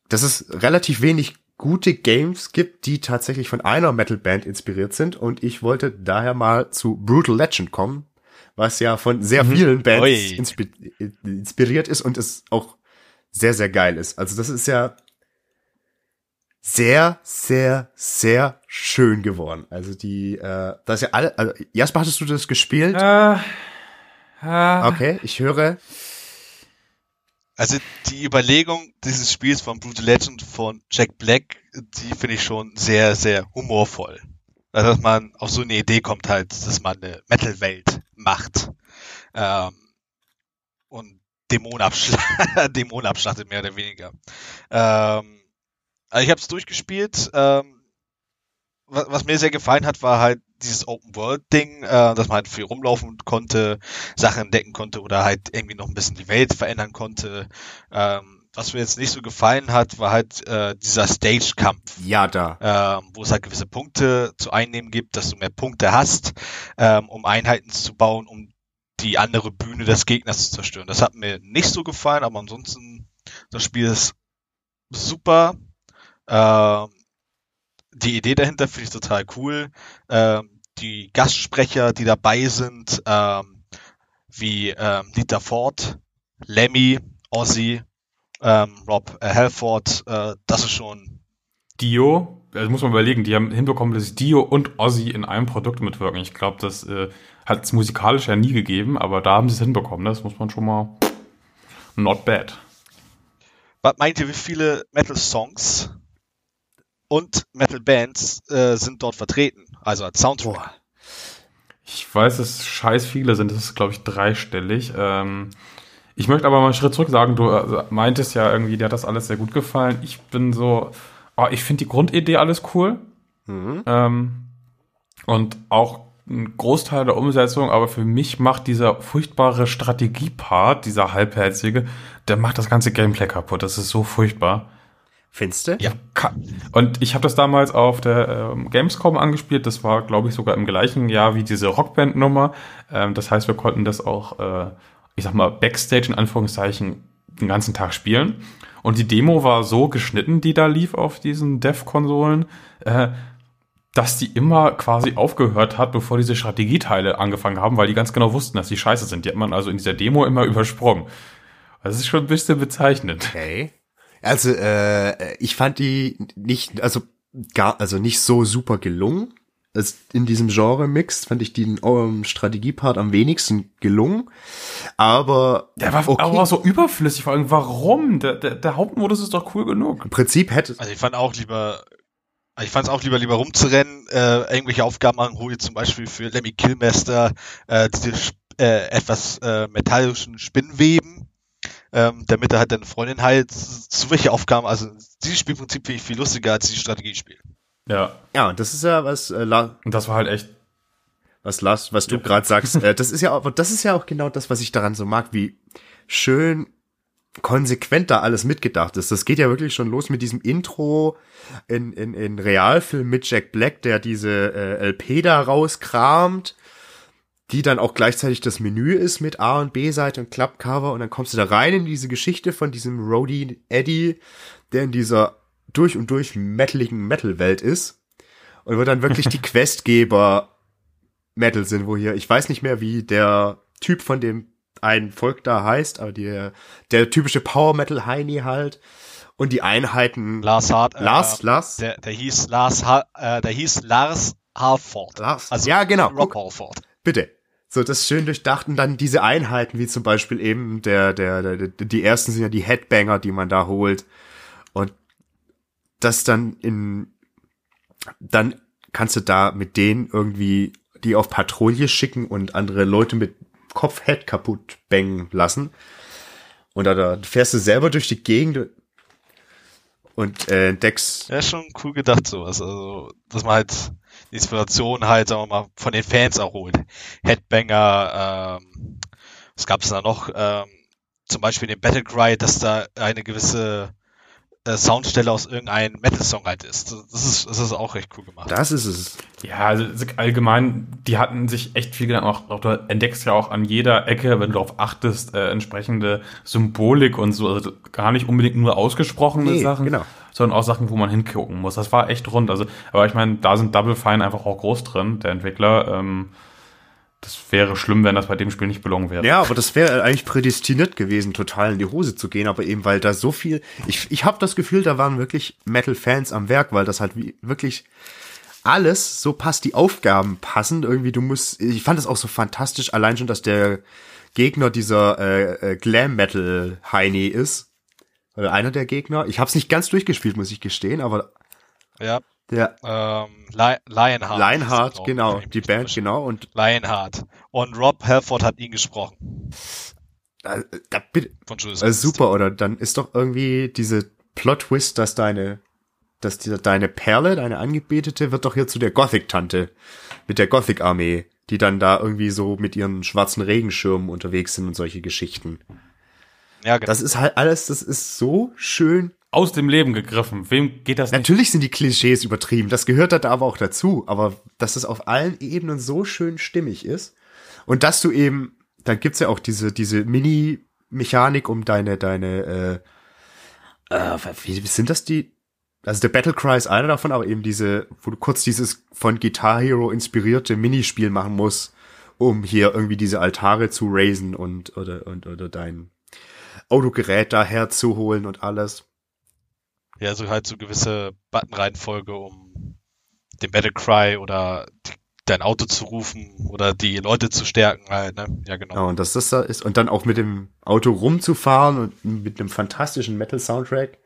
dass es relativ wenig gute Games gibt, die tatsächlich von einer Metal-Band inspiriert sind. Und ich wollte daher mal zu Brutal Legend kommen, was ja von sehr mhm. vielen Bands inspi inspiriert ist und es auch sehr, sehr geil ist. Also das ist ja sehr, sehr, sehr schön geworden. Also die, äh, das ist ja alle, also Jasper, hattest du das gespielt? Äh, äh, okay, ich höre. Also die Überlegung dieses Spiels von Brutal Legend von Jack Black, die finde ich schon sehr, sehr humorvoll. Also dass man auf so eine Idee kommt halt, dass man eine Metal-Welt macht. Ähm, und Dämonen, abschla Dämonen abschlachtet, mehr oder weniger. Ähm, ich habe es durchgespielt. Ähm, was, was, mir sehr gefallen hat, war halt dieses Open-World-Ding, äh, dass man halt viel rumlaufen konnte, Sachen entdecken konnte oder halt irgendwie noch ein bisschen die Welt verändern konnte. Ähm, was mir jetzt nicht so gefallen hat, war halt äh, dieser Stage-Kampf. Ja, da. Ähm, wo es halt gewisse Punkte zu einnehmen gibt, dass du mehr Punkte hast, ähm, um Einheiten zu bauen, um die andere Bühne des Gegners zu zerstören. Das hat mir nicht so gefallen, aber ansonsten, das Spiel ist super. Ähm, die Idee dahinter finde ich total cool. Ähm, die Gastsprecher, die dabei sind, ähm, wie ähm, Lita Ford, Lemmy, Ozzy, ähm, Rob äh, Halford, äh, das ist schon. Dio, also muss man überlegen, die haben hinbekommen, dass Dio und Ozzy in einem Produkt mitwirken. Ich glaube, das äh, hat es musikalisch ja nie gegeben, aber da haben sie es hinbekommen. Das muss man schon mal. Not bad. Was meint ihr, wie viele Metal-Songs und Metal-Bands äh, sind dort vertreten? Also als Soundtrack. Boah. Ich weiß, dass scheiß viele sind. Das ist, glaube ich, dreistellig. Ähm, ich möchte aber mal einen Schritt zurück sagen. Du äh, meintest ja irgendwie, dir hat das alles sehr gut gefallen. Ich bin so, oh, ich finde die Grundidee alles cool. Mhm. Ähm, und auch ein Großteil der Umsetzung, aber für mich macht dieser furchtbare Strategiepart, dieser halbherzige, der macht das ganze Gameplay kaputt. Das ist so furchtbar. Findest? Ja. Und ich habe das damals auf der ähm, Gamescom angespielt. Das war, glaube ich, sogar im gleichen Jahr wie diese Rockband-Nummer. Ähm, das heißt, wir konnten das auch, äh, ich sag mal, Backstage in Anführungszeichen den ganzen Tag spielen. Und die Demo war so geschnitten, die da lief auf diesen Dev-Konsolen, äh, dass die immer quasi aufgehört hat, bevor diese Strategieteile angefangen haben, weil die ganz genau wussten, dass die scheiße sind. Die hat man also in dieser Demo immer übersprungen. Das ist schon ein bisschen bezeichnend. Okay. Also äh, ich fand die nicht, also gar, also nicht so super gelungen. Also in diesem Genre-Mix fand ich den um, Strategiepart am wenigsten gelungen. Aber der war okay. aber so überflüssig. Vor allem, warum? Der, der, der Hauptmodus ist doch cool genug. Im Prinzip hätte. Also ich fand auch lieber ich fand es auch lieber lieber rumzurennen, äh, irgendwelche Aufgaben machen, wo ihr zum Beispiel für Lemmy Killmaster äh, diese äh, etwas äh, metallischen Spinnweben ähm, damit er halt deine Freundin halt zu welche Aufgaben, also dieses Spielprinzip finde ich viel lustiger als die Strategiespiel. Ja. Ja, und das ist ja was, äh, La und das war halt echt was Lars, was du ja. gerade sagst, äh, das ist ja auch, das ist ja auch genau das, was ich daran so mag, wie schön konsequent da alles mitgedacht ist. Das geht ja wirklich schon los mit diesem Intro in, in, in Realfilm mit Jack Black, der diese äh, LP da rauskramt die dann auch gleichzeitig das Menü ist mit A und B-Seite und Klappcover und dann kommst du da rein in diese Geschichte von diesem Rody Eddie, der in dieser durch und durch metaligen Metal-Welt ist und wo dann wirklich die Questgeber Metal sind, wo hier, ich weiß nicht mehr, wie der Typ von dem ein Volk da heißt, aber die, der typische Power Metal Heini halt und die Einheiten Lars Hart, äh, Lars, Lars, der, der hieß Lars, ha äh, der hieß Lars Harford. Lars, also ja genau, Rob Harford. Bitte. So, das schön durchdacht und dann diese Einheiten, wie zum Beispiel eben der, der, der, die ersten sind ja die Headbanger, die man da holt. Und das dann in, dann kannst du da mit denen irgendwie die auf Patrouille schicken und andere Leute mit Kopfhead kaputt bangen lassen. Und da, da fährst du selber durch die Gegend und äh, entdeckst. Ja, schon cool gedacht sowas. Also, dass man halt Inspiration halt, sagen wir mal, von den Fans auch holt. Headbanger, ähm, was gab's da noch? Ähm, zum Beispiel den Battlecry, dass da eine gewisse äh, Soundstelle aus irgendeinem Metal-Song halt ist. Das ist, das ist auch recht cool gemacht. Das ist es. Ja, also allgemein, die hatten sich echt viel Gedanken auch, auch, du entdeckst ja auch an jeder Ecke, wenn du darauf achtest, äh, entsprechende Symbolik und so, also gar nicht unbedingt nur ausgesprochene Nee, Sachen, genau. Sondern auch Sachen, wo man hingucken muss. Das war echt rund. Also, aber ich meine, da sind Double Fine einfach auch groß drin, der Entwickler. Ähm, das wäre schlimm, wenn das bei dem Spiel nicht gelungen wäre. Ja, aber das wäre eigentlich prädestiniert gewesen, total in die Hose zu gehen, aber eben weil da so viel, ich, ich habe das Gefühl, da waren wirklich Metal-Fans am Werk, weil das halt wie, wirklich alles so passt, die Aufgaben passen, irgendwie du musst, ich fand es auch so fantastisch, allein schon, dass der Gegner dieser äh, äh, Glam-Metal-Heini ist, oder einer der Gegner, ich habe es nicht ganz durchgespielt, muss ich gestehen, aber Ja, der ähm, Li Lionheart. Lionheart, genau, die Band, genau, und Lionheart. Und Rob Halford hat ihn gesprochen. äh, da, bitte, Von Priest. super, oder dann ist doch irgendwie diese Plot-Twist, dass deine, dass die, deine Perle, deine Angebetete, wird doch hier zu der Gothic-Tante mit der Gothic-Armee, die dann da irgendwie so mit ihren schwarzen Regenschirmen unterwegs sind und solche Geschichten. Ja, genau. Das ist halt alles, das ist so schön. Aus dem Leben gegriffen. Wem geht das nicht? Natürlich sind die Klischees übertrieben, das gehört da aber auch dazu, aber dass es auf allen Ebenen so schön stimmig ist und dass du eben, da gibt's ja auch diese, diese Mini-Mechanik um deine, deine, äh, äh, wie, wie sind das die? Also der Battle Cry ist einer davon, aber eben diese, wo du kurz dieses von Guitar Hero inspirierte Minispiel machen musst, um hier irgendwie diese Altare zu raisen und oder und oder dein Autogerät da herzuholen und alles. Ja, so halt so gewisse Buttonreihenfolge, um den Battle Cry oder dein Auto zu rufen oder die Leute zu stärken halt, ne? Ja, genau. Ja, und dass das da ist und dann auch mit dem Auto rumzufahren und mit einem fantastischen Metal-Soundtrack.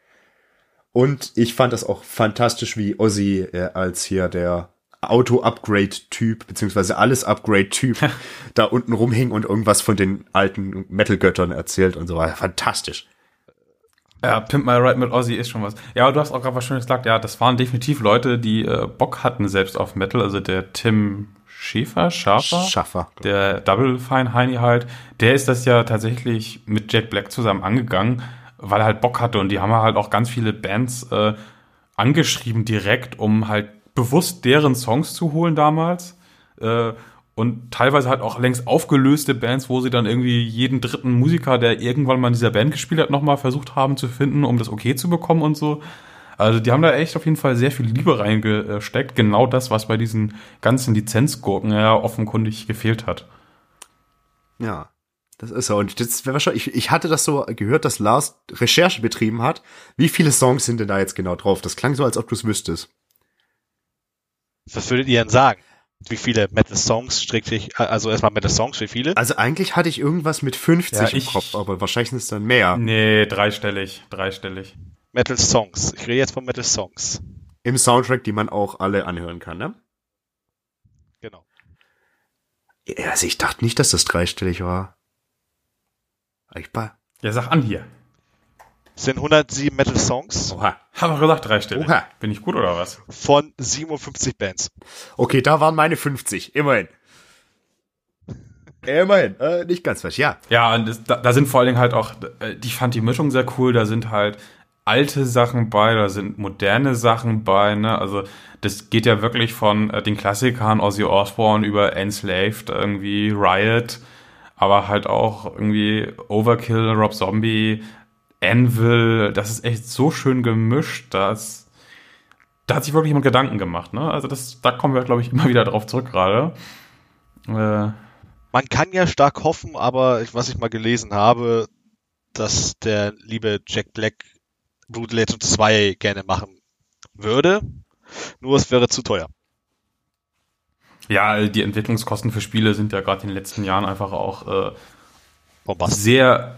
Und ich fand das auch fantastisch, wie Ozzy äh, als hier der Auto-Upgrade-Typ, beziehungsweise alles-Upgrade-Typ, da unten rumhing und irgendwas von den alten Metal-Göttern erzählt und so weiter. Fantastisch. Ja, Pimp My Ride mit Ozzy ist schon was. Ja, aber du hast auch gerade was Schönes gesagt. Ja, das waren definitiv Leute, die äh, Bock hatten selbst auf Metal. Also der Tim Schäfer, Schafer, Schaffer. der Double Fine Heini halt, der ist das ja tatsächlich mit Jack Black zusammen angegangen, weil er halt Bock hatte. Und die haben halt auch ganz viele Bands äh, angeschrieben direkt, um halt bewusst deren Songs zu holen damals. Äh, und teilweise halt auch längst aufgelöste Bands, wo sie dann irgendwie jeden dritten Musiker, der irgendwann mal in dieser Band gespielt hat, nochmal versucht haben zu finden, um das okay zu bekommen und so. Also die haben da echt auf jeden Fall sehr viel Liebe reingesteckt. Genau das, was bei diesen ganzen Lizenzgurken ja offenkundig gefehlt hat. Ja, das ist so. Und wahrscheinlich, ich, ich hatte das so gehört, dass Lars Recherche betrieben hat. Wie viele Songs sind denn da jetzt genau drauf? Das klang so, als ob du es wüsstest. Was würdet ihr denn sagen? Wie viele Metal-Songs, strickt also erstmal Metal-Songs, wie viele? Also eigentlich hatte ich irgendwas mit 50 Ja, im ich- Kopf, aber wahrscheinlich sind es dann mehr. Nee, dreistellig, dreistellig. Metal-Songs. Ich rede jetzt von Metal-Songs. Im Soundtrack, die man auch alle anhören kann, ne? Genau. Ja, also ich dachte nicht, dass das dreistellig war. Ich bei. Ja, sag an hier. Sind 107 Metal-Songs Oha. Hab doch gesagt dreistellig. Oha. Bin ich gut oder was? von 57 Bands. Okay, da waren meine 50. Immerhin. Immerhin. Äh, nicht ganz falsch, ja. Ja, und das, da, da sind vor allen Dingen halt auch, äh, ich fand die Mischung sehr cool, da sind halt alte Sachen bei, da sind moderne Sachen bei, ne, also das geht ja wirklich von äh, den Klassikern Ozzy Osbourne über Enslaved, irgendwie Riot, aber halt auch irgendwie Overkill, Rob Zombie, Anvil, das ist echt so schön gemischt, dass da hat sich wirklich jemand Gedanken gemacht, ne, also das, da kommen wir, glaube ich, immer wieder drauf zurück gerade. Äh, Man kann ja stark hoffen, aber was ich mal gelesen habe, dass der liebe Jack Black Brutal Legend 2 gerne machen würde. Nur es wäre zu teuer. Ja, die Entwicklungskosten für Spiele sind ja gerade in den letzten Jahren einfach auch äh, sehr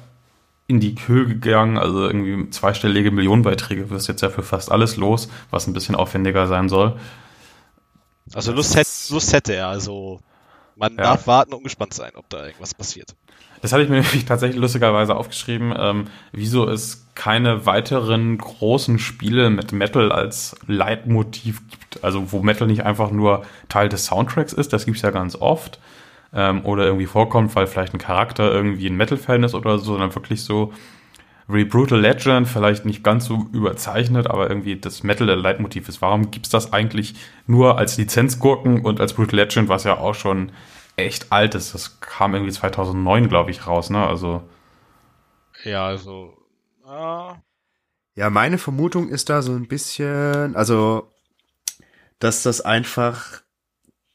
in die Höhe gegangen. Also irgendwie zweistellige Millionenbeiträge wirst jetzt ja für fast alles los, was ein bisschen aufwendiger sein soll. Also Lust, hätt, Lust hätte er, also man Ja. darf warten und gespannt sein, ob da irgendwas passiert. Das hatte ich mir nämlich tatsächlich lustigerweise aufgeschrieben, ähm, wieso es keine weiteren großen Spiele mit Metal als Leitmotiv gibt. Also wo Metal nicht einfach nur Teil des Soundtracks ist, das gibt's ja ganz oft. Ähm, oder irgendwie vorkommt, weil vielleicht ein Charakter irgendwie ein Metal-Fan ist oder so, sondern wirklich so wie Brutal Legend, vielleicht nicht ganz so überzeichnet, aber irgendwie das Metal der Leitmotiv ist. Warum gibt's das eigentlich nur als Lizenzgurken und als Brutal Legend, was ja auch schon echt alt ist? Das kam irgendwie 2009, glaube ich, raus, ne? Also. Ja, also. Äh. Ja, meine Vermutung ist da so ein bisschen, also, dass das einfach,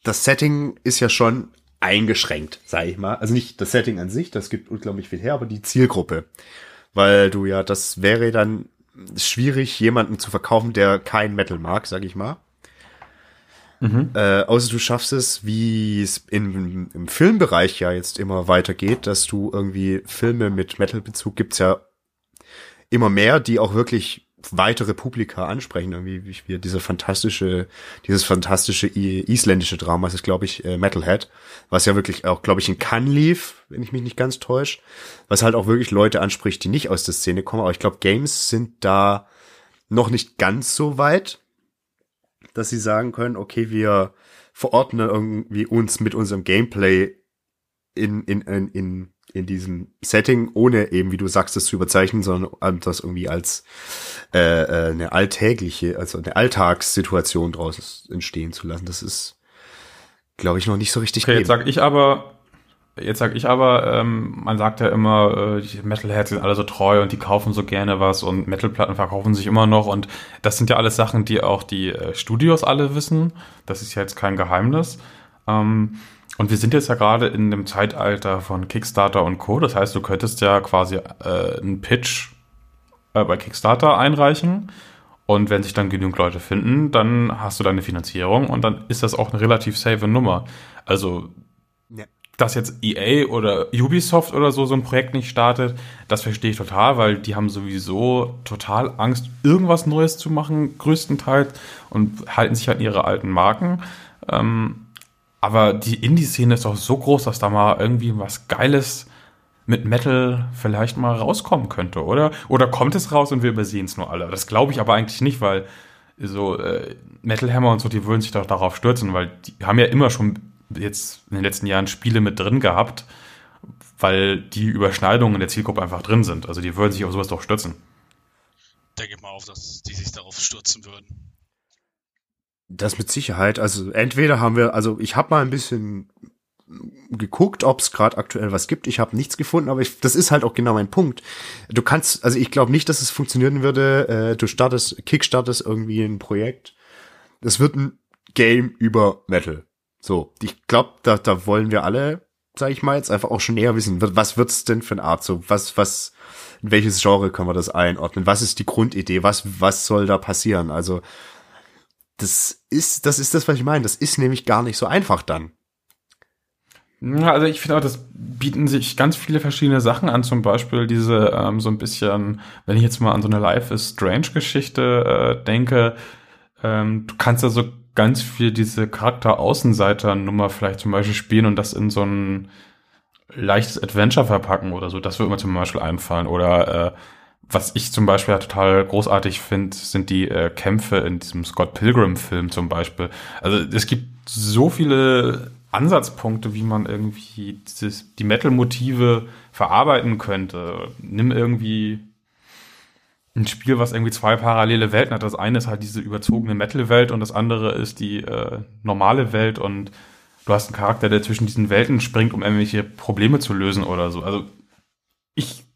das Setting ist ja schon eingeschränkt, sage ich mal. Also nicht das Setting an sich, das gibt unglaublich viel her, aber die Zielgruppe weil du ja, das wäre dann schwierig, jemanden zu verkaufen, der kein Metal mag, sag ich mal. Mhm. Äh, außer du schaffst es, wie es im Filmbereich ja jetzt immer weitergeht, dass du irgendwie Filme mit Metal-Bezug gibt's ja immer mehr, die auch wirklich weitere Publika ansprechen, irgendwie wie wir diese fantastische, dieses fantastische isländische Drama, das ist glaube ich äh, Metalhead, was ja wirklich auch glaube ich in Cannes lief, wenn ich mich nicht ganz täusche, was halt auch wirklich Leute anspricht, die nicht aus der Szene kommen, aber ich glaube Games sind da noch nicht ganz so weit, dass sie sagen können, okay, wir verordnen irgendwie uns mit unserem Gameplay in, in, in, in in diesem Setting, ohne eben, wie du sagst, das zu überzeichnen, sondern das irgendwie als äh, äh, eine alltägliche, also eine Alltagssituation draus entstehen zu lassen. Das ist, glaube ich, noch nicht so richtig. Okay, jetzt sag ich aber, jetzt sag ich aber, ähm, man sagt ja immer, äh, die Metalheads sind alle so treu und die kaufen so gerne was und Metalplatten verkaufen sich immer noch und das sind ja alles Sachen, die auch die äh, Studios alle wissen. Das ist ja jetzt kein Geheimnis. Ähm, und wir sind jetzt ja gerade in dem Zeitalter von Kickstarter und Co. Das heißt, du könntest ja quasi äh, einen Pitch äh, bei Kickstarter einreichen. Und wenn sich dann genügend Leute finden, dann hast du deine Finanzierung und dann ist das auch eine relativ safe Nummer. Also, ja. dass jetzt EA oder Ubisoft oder so so ein Projekt nicht startet, das verstehe ich total, weil die haben sowieso total Angst, irgendwas Neues zu machen, größtenteils, und halten sich an ihre alten Marken. Ähm, aber die Indie-Szene ist doch so groß, dass da mal irgendwie was Geiles mit Metal vielleicht mal rauskommen könnte, oder? Oder kommt es raus und wir übersehen es nur alle? Das glaube ich aber eigentlich nicht, weil so äh, Metal Hammer und so, die würden sich doch darauf stürzen, weil die haben ja immer schon jetzt in den letzten Jahren Spiele mit drin gehabt, weil die Überschneidungen in der Zielgruppe einfach drin sind. Also die würden sich auf sowas doch stürzen. Denke mal auf, dass die sich darauf stürzen würden. Das mit Sicherheit. Also entweder haben wir, also ich habe mal ein bisschen geguckt, ob es gerade aktuell was gibt. Ich habe nichts gefunden, aber ich, das ist halt auch genau mein Punkt. Du kannst, also ich glaube nicht, dass es funktionieren würde. Äh, du startest, Kickstartest irgendwie ein Projekt. Das wird ein Game über Metal. So, ich glaube, da, da wollen wir alle, sag ich mal, jetzt einfach auch schon näher wissen, was wird's denn für eine Art? So, was, was, in welches Genre können wir das einordnen? Was ist die Grundidee? Was, was soll da passieren? Also das ist, das ist das, was ich meine. Das ist nämlich gar nicht so einfach dann. Also ich finde auch, das bieten sich ganz viele verschiedene Sachen an. Zum Beispiel diese ähm, so ein bisschen, wenn ich jetzt mal an so eine Life is Strange Geschichte äh, denke, ähm, du kannst ja so ganz viel diese Charakter-Außenseiter-Nummer vielleicht zum Beispiel spielen und das in so ein leichtes Adventure verpacken oder so. Das würde mir zum Beispiel einfallen. Oder äh, was ich zum Beispiel ja total großartig finde, sind die äh, Kämpfe in diesem Scott Pilgrim-Film zum Beispiel. Also es gibt so viele Ansatzpunkte, wie man irgendwie dieses, die Metal-Motive verarbeiten könnte. Nimm irgendwie ein Spiel, was irgendwie zwei parallele Welten hat. Das eine ist halt diese überzogene Metal-Welt und das andere ist die äh, normale Welt und du hast einen Charakter, der zwischen diesen Welten springt, um irgendwelche Probleme zu lösen oder so. Also ich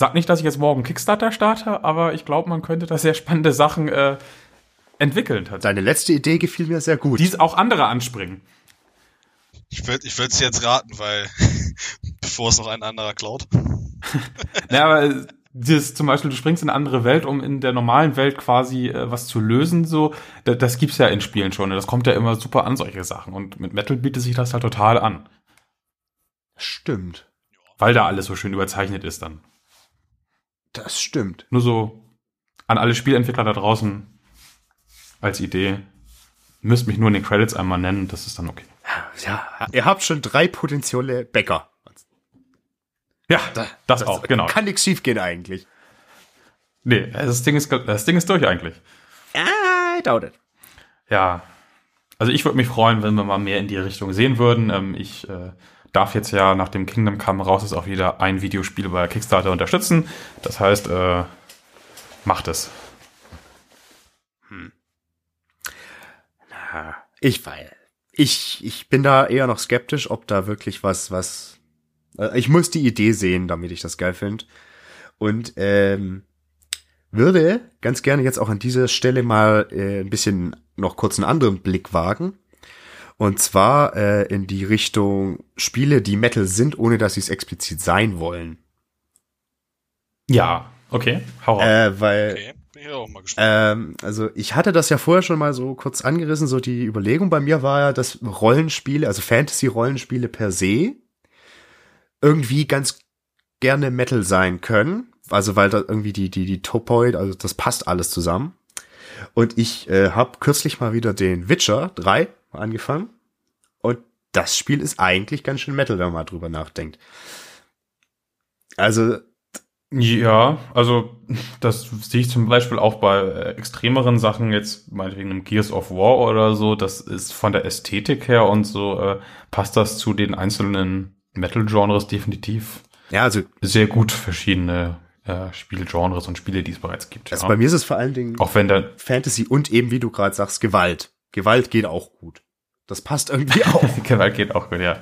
Sag nicht, dass ich jetzt morgen Kickstarter starte, aber ich glaube, man könnte da sehr spannende Sachen äh, entwickeln. Deine letzte Idee gefiel mir sehr gut. Die auch andere anspringen. Ich würde ich es jetzt raten, weil bevor es noch ein anderer klaut. ja, aber das zum Beispiel, du springst in eine andere Welt, um in der normalen Welt quasi äh, was zu lösen, so, das, das gibt's ja in Spielen schon. Das kommt ja immer super an, solche Sachen. Und mit Metal bietet sich das halt total an. Stimmt. Weil da alles so schön überzeichnet ist dann. Das stimmt. Nur so an alle Spielentwickler da draußen als Idee. Müsst mich nur in den Credits einmal nennen, das ist dann okay. Ja, ihr habt schon drei potenzielle Bäcker. Ja, das, das auch, genau. Kann nichts schief gehen eigentlich. Nee, das Ding ist, das Ding ist durch eigentlich. I doubt it. Ja. Also ich würde mich freuen, wenn wir mal mehr in die Richtung sehen würden. Ähm, ich äh, darf jetzt ja, nachdem Kingdom Come raus ist, auch wieder ein Videospiel bei Kickstarter unterstützen. Das heißt, äh, macht es. Ich weiß. Ich, ich bin da eher noch skeptisch, ob da wirklich was, was. äh, Ich muss die Idee sehen, damit ich das geil finde. Und ähm, würde ganz gerne jetzt auch an dieser Stelle mal äh, ein bisschen noch kurz einen anderen Blick wagen. Und zwar äh, in die Richtung Spiele, die Metal sind, ohne dass sie es explizit sein wollen. Ja, okay, hau raus. Äh, weil Okay, bin ich auch mal gespannt. Ähm, also ich hatte das ja vorher schon mal so kurz angerissen, so die Überlegung bei mir war ja, dass Rollenspiele, also Fantasy-Rollenspiele per se irgendwie ganz gerne Metal sein können. Also weil da irgendwie die, die, die Topoid, also das passt alles zusammen. Und ich äh, habe kürzlich mal wieder den Witcher 3 angefangen. Und das Spiel ist eigentlich ganz schön Metal, wenn man mal drüber nachdenkt. Also Ja, also das sehe ich zum Beispiel auch bei äh, extremeren Sachen, jetzt meinetwegen im Gears of War oder so, das ist von der Ästhetik her und so, äh, passt das zu den einzelnen Metal-Genres definitiv ja, also, sehr gut verschiedene äh, Spielgenres und Spiele, die es bereits gibt. also ja. bei mir ist es vor allen Dingen auch wenn der Fantasy und eben, wie du gerade sagst, Gewalt. Gewalt geht auch gut. Das passt irgendwie auch. Gewalt geht auch gut, ja.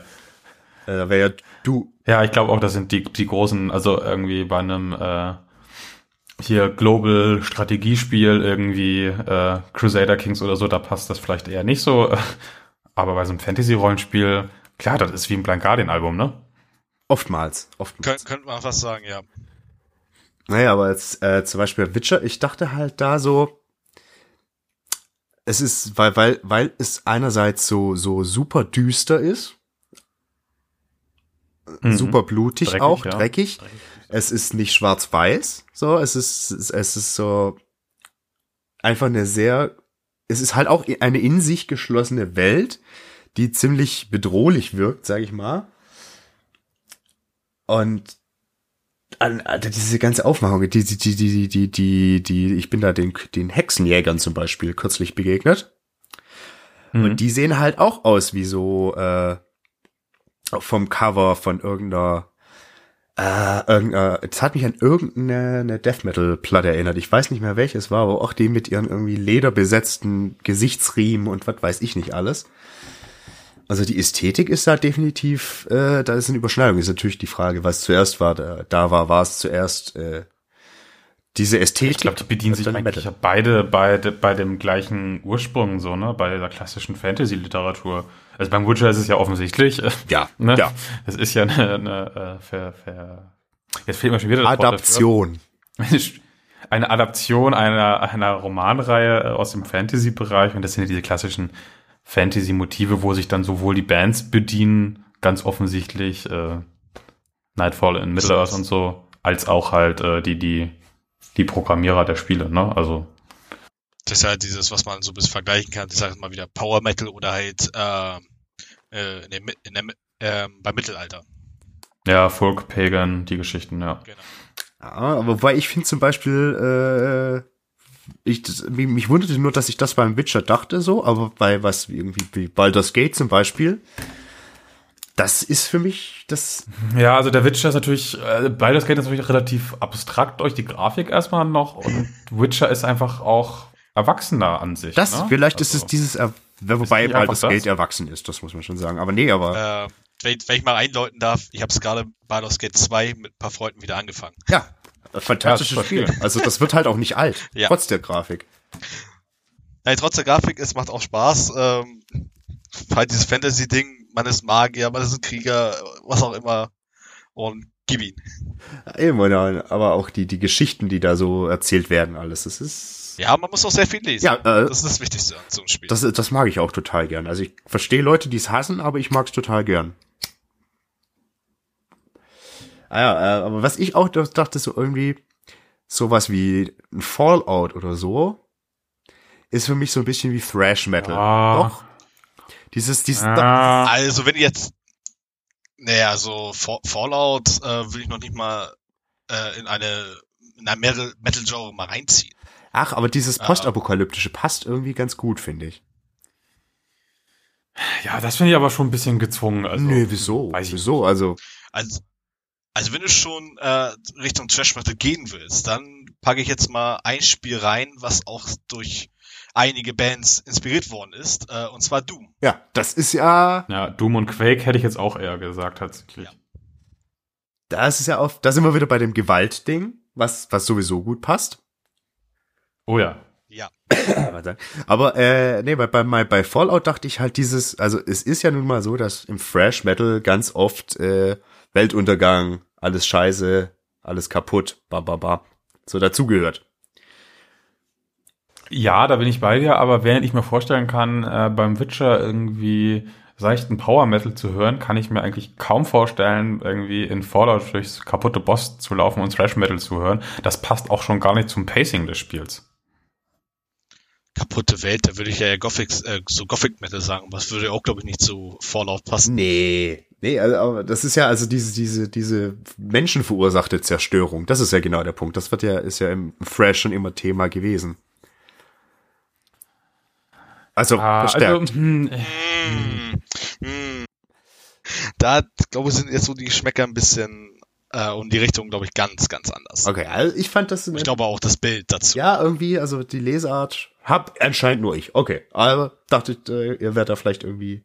äh, da wäre ja du. Ja, ich glaube auch, das sind die, die großen, also irgendwie bei einem äh, hier Global Strategiespiel, irgendwie äh, Crusader Kings oder so, da passt das vielleicht eher nicht so. Aber bei so einem Fantasy-Rollenspiel, klar, das ist wie ein Blind Guardian-Album, ne? Oftmals. Oftmals. Könnt, könnte man fast sagen, ja. Naja, aber jetzt äh, zum Beispiel Witcher, ich dachte halt da so, es ist, weil, weil, weil es einerseits so, so super düster ist, Mhm. super blutig Dreckig, auch, ja. dreckig. Es ist nicht schwarz-weiß, so, es ist, es ist so einfach eine sehr, es ist halt auch eine in sich geschlossene Welt, die ziemlich bedrohlich wirkt, sag ich mal. Und an, an diese ganze Aufmachung, die, die, die, die, die, die, die, ich bin da den, den Hexenjägern zum Beispiel kürzlich begegnet. Mhm. Und die sehen halt auch aus wie so äh, vom Cover von irgendeiner äh, irgendeiner, es hat mich an irgendeine eine Death Metal Platte erinnert. Ich weiß nicht mehr welches war, aber auch die mit ihren irgendwie lederbesetzten Gesichtsriemen und was weiß ich nicht alles. Also die Ästhetik ist da definitiv, äh, da ist eine Überschneidung. Ist natürlich die Frage, was zuerst war. Da, da war, war es zuerst äh, diese Ästhetik. Ich glaube, die bedienen sich eigentlich Metal. ja beide bei, bei dem gleichen Ursprung, so, ne? Bei der klassischen Fantasy-Literatur. Also beim Witcher ist es ja offensichtlich. Ja, Ne? ja. Es ist ja eine, eine äh, ver, ver, jetzt fehlt mir schon wieder das. Adaption. Eine Adaption einer, einer Romanreihe äh, aus dem Fantasy-Bereich und das sind ja diese klassischen Fantasy-Motive, wo sich dann sowohl die Bands bedienen, ganz offensichtlich äh, Nightfall in Middle-earth und so, als auch halt äh, die, die, die Programmierer der Spiele, ne? Also Das ist ja dieses, was man so ein bisschen vergleichen kann. Ich sage mal wieder Power Metal oder halt äh, äh, in der, Mi- in der, Mi- ähm, beim Mittelalter. ja, Folk, Pagan, die Geschichten, ja. Genau. Ja, aber weil ich finde zum Beispiel, äh, ich, das, mich, mich wunderte nur, dass ich das beim Witcher dachte so, aber bei was wie irgendwie wie Baldur's Gate zum Beispiel, das ist für mich das. Ja, also der Witcher ist natürlich, äh, beides geht natürlich relativ abstrakt durch die Grafik erstmal noch und Witcher ist einfach auch erwachsener an sich. Das ne? vielleicht ist Also- es dieses, äh, wobei Baldur's? Gate erwachsen ist, das muss man schon sagen. Aber nee, aber Äh, wenn, ich- wenn ich mal einläuten darf, ich habe es gerade Baldur's Gate 2 mit ein paar Freunden wieder angefangen. ja, fantastisches Ja, Spiel. Also das wird halt auch nicht alt, Ja. trotz der Grafik. Nein, trotz der Grafik, es macht auch Spaß. Ähm, halt dieses Fantasy-Ding, man ist Magier, man ist ein Krieger, was auch immer. Und gib ihn. Ja, Eben, ja, aber auch die die Geschichten, die da so erzählt werden, alles, das ist Ja, man muss auch sehr viel lesen. ja, äh, Das ist das Wichtigste an so einem Spiel. Das, das mag ich auch total gern. Also ich verstehe Leute, die es hassen, aber ich mag es total gern. Ah ja, äh, aber was ich auch da- dachte, so irgendwie sowas wie ein Fallout oder so, ist für mich so ein bisschen wie Thrash Metal. Ah. Doch. Dieses, dieses, Ah, Also, wenn jetzt, naja, so Fa- Fallout äh, will ich noch nicht mal äh, in eine in ein Metal- Metal-Genre mal reinziehen. ach, aber dieses Ah. Postapokalyptische passt irgendwie ganz gut, finde ich. Ja, das finde ich aber schon ein bisschen gezwungen. Also, nee, wieso? weiß ich wieso? Also, Also, also wenn du schon äh, Richtung Trash Metal gehen willst, dann packe ich jetzt mal ein Spiel rein, was auch durch einige Bands inspiriert worden ist, äh, und zwar Doom. ja, das ist ja, Ja, Doom und Quake hätte ich jetzt auch eher gesagt, tatsächlich. Ja. da ist ja auf, da sind wir wieder bei dem Gewaltding, was, was sowieso gut passt. Oh ja. Ja. Aber äh, nee, bei, bei, bei Fallout dachte ich halt dieses, also es ist ja nun mal so, dass im Thrash Metal ganz oft äh, Weltuntergang, alles scheiße, alles kaputt, ba ba ba, so dazugehört. Ja, da bin ich bei dir, aber während ich mir vorstellen kann, äh, beim Witcher irgendwie seichten Power Metal zu hören, kann ich mir eigentlich kaum vorstellen, irgendwie in Fallout durchs kaputte Boss zu laufen und Thrash Metal zu hören. Das passt auch schon gar nicht zum Pacing des Spiels. Kaputte Welt, da würde ich ja Gothic, äh, so Gothic Metal sagen, was würde auch, glaube ich, nicht zu Fallout passen. Nee, nee, also, aber das ist ja also diese diese diese menschenverursachte Zerstörung. Das ist ja genau der Punkt. Das wird ja ist ja im Thrash schon immer Thema gewesen. Also Ah, verstärkt. also, hm, Hm, hm. Da, glaube ich, sind jetzt so die Geschmäcker ein bisschen äh, und die Richtung, glaube ich, ganz, ganz anders. okay, also ich fand das Ich glaube auch das Bild dazu. ja irgendwie, also die Lesart hab anscheinend nur ich. Okay, aber dachte ich, äh, ihr werdet da vielleicht irgendwie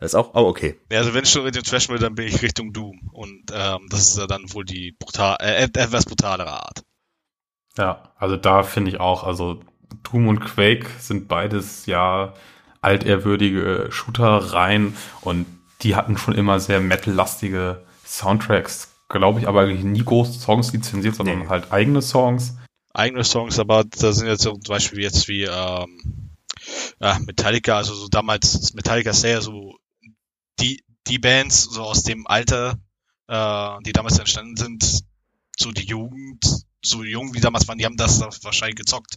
das ist auch. Oh, okay. Ja, also wenn ich schon Richtung Trash will, dann bin ich Richtung Doom. Und ähm, das ist ja dann wohl die brutal, äh, etwas brutalere Art. Ja, also da finde ich auch, also Doom und Quake sind beides ja altehrwürdige Shooter-Reihen und die hatten schon immer sehr metal-lastige Soundtracks, glaube ich, aber eigentlich nie große Songs lizenziert, sondern Nee. halt eigene Songs. Eigene Songs, aber da sind jetzt zum Beispiel jetzt wie ähm, ja, Metallica, also so damals Metallica Slayer, so die, die Bands so aus dem Alter, äh, die damals entstanden sind, so die Jugend, so jung wie damals waren, die haben das wahrscheinlich gezockt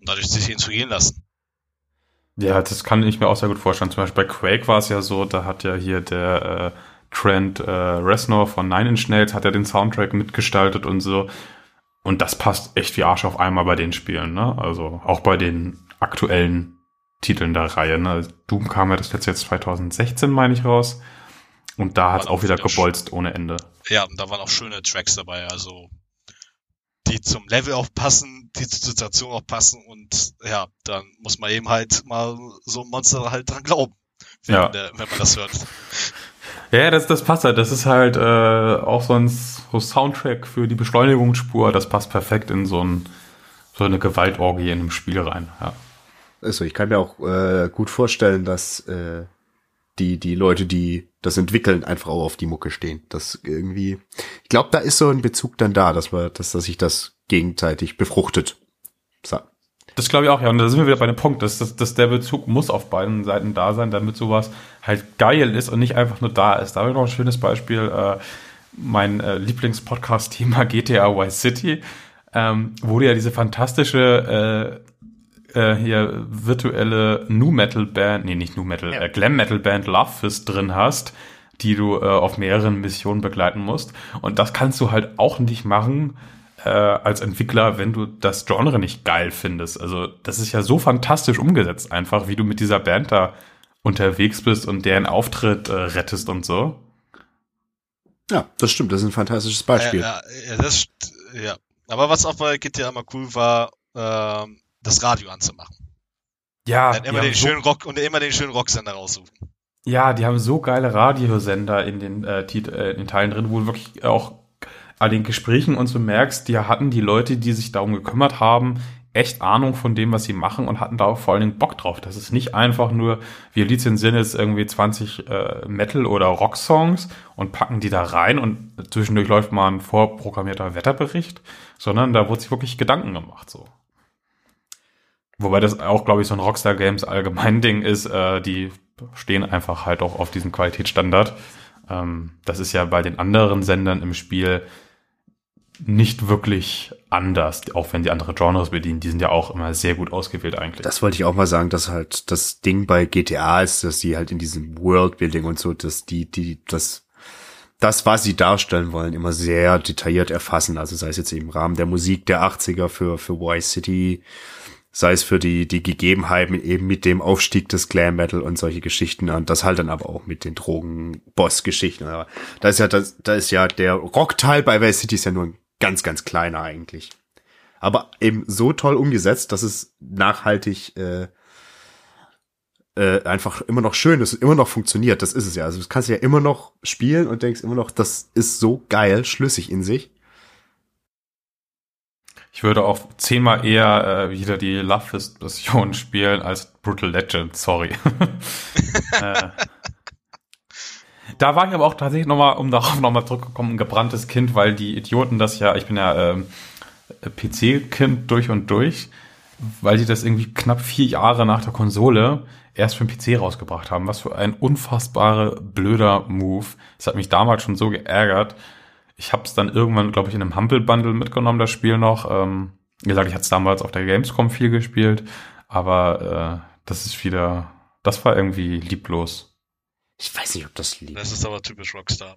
und dadurch sich inspirieren lassen. Ja, das kann ich mir auch sehr gut vorstellen. Zum Beispiel bei Quake war es ja so, da hat ja hier der äh, Trent äh, Reznor von Nine Inch Nails hat ja den Soundtrack mitgestaltet und so. Und das passt echt wie Arsch auf einmal bei den Spielen, ne? Also auch bei den aktuellen Titeln der Reihe, ne? Doom kam ja das letzte jetzt 2016, meine ich, raus. Und da hat es auch wieder wieder gebolzt ohne Ende. Ja, und da waren auch schöne Tracks dabei, also die zum Level auch passen, die zur Situation auch passen und ja, dann muss man eben halt mal so ein Monster halt dran glauben, wenn, Ja. der, wenn man das hört. Ja, das, das passt halt. Das ist halt äh, auch so ein so Soundtrack für die Beschleunigungsspur. Das passt perfekt in so, ein, so eine Gewaltorgie in einem Spiel rein. Ja. Also ich kann mir auch äh, gut vorstellen, dass äh, die die Leute, die das entwickeln, einfach auch auf die Mucke stehen. Das irgendwie, ich glaube, da ist so ein Bezug dann da, dass wir, dass, dass sich das gegenseitig befruchtet. Das glaube ich auch, ja. Und da sind wir wieder bei dem Punkt, dass, dass, dass der Bezug muss auf beiden Seiten da sein, damit sowas halt geil ist und nicht einfach nur da ist. Da habe ich noch ein schönes Beispiel. Äh, mein äh, Lieblingspodcast-Thema GTA Vice City, ähm, wo du ja diese fantastische äh, äh, hier virtuelle Nu Metal Band, nee, nicht Nu Metal, Ja. äh, Glam Metal Band Love Fist drin hast, die du äh, auf mehreren Missionen begleiten musst. Und das kannst du halt auch nicht machen äh, als Entwickler, wenn du das Genre nicht geil findest. Also das ist ja so fantastisch umgesetzt einfach, wie du mit dieser Band da unterwegs bist und deren Auftritt äh, rettest und so. Ja, das stimmt. Das ist ein fantastisches Beispiel. Ja, ja, ja, das, ja. Aber was auch bei GTA immer cool war, ähm, das Radio anzumachen. Ja, Dann die immer den so- schönen Rock und immer den schönen Rocksender raussuchen. Ja, die haben so geile Radiosender in den, äh, äh, in den Teilen drin, wo wirklich auch an den Gesprächen und so merkst, die hatten die Leute, die sich darum gekümmert haben, echt Ahnung von dem, was sie machen und hatten da vor allen Dingen Bock drauf. Das ist nicht einfach nur, wir lizenzieren jetzt irgendwie 20 äh, Metal- oder Rock-Songs und packen die da rein und zwischendurch läuft mal ein vorprogrammierter Wetterbericht, sondern da wurde sich wirklich Gedanken gemacht so. Wobei das auch, glaube ich, so ein Rockstar Games allgemein Ding ist, äh, die stehen einfach halt auch auf diesen Qualitätsstandard. Ähm, das ist ja bei den anderen Sendern im Spiel nicht wirklich anders, auch wenn die andere Genres bedienen. Die sind ja auch immer sehr gut ausgewählt eigentlich. Das wollte ich auch mal sagen, dass halt das Ding bei GTA ist, dass sie halt in diesem Worldbuilding und so, dass die, die, das, das, was sie darstellen wollen, immer sehr detailliert erfassen. Also sei es jetzt im Rahmen der Musik der 80er für, für Y City, sei es für die, die Gegebenheiten eben mit dem Aufstieg des Glam Metal und solche Geschichten und das halt dann aber auch mit den Drogen-Boss-Geschichten. Da ist ja, das, da ist ja der Rockteil bei Vice City ist ja nur ein ganz, ganz kleiner eigentlich. Aber eben so toll umgesetzt, dass es nachhaltig äh, äh, einfach immer noch schön ist und immer noch funktioniert. Das ist es ja. Also das kannst du ja immer noch spielen und denkst immer noch, das ist so geil, schlüssig in sich. Ich würde auch zehnmal eher äh, wieder die Love Fist Version spielen als Brutal Legend, sorry. äh, da war ich aber auch tatsächlich nochmal, um darauf nochmal zurückzukommen, ein gebranntes Kind, weil die Idioten das ja, ich bin ja ähm, PC-Kind durch und durch, weil die das irgendwie knapp vier Jahre nach der Konsole erst für den PC rausgebracht haben. Was für ein unfassbarer blöder Move. Das hat mich damals schon so geärgert. Ich habe es dann irgendwann, glaube ich, in einem Humble Bundle mitgenommen, das Spiel noch. Ähm, wie gesagt, ich hatte es damals auf der Gamescom viel gespielt, aber äh, das ist wieder, das war irgendwie lieblos. Ich weiß nicht, ob das lieb. Das ist aber typisch Rockstar.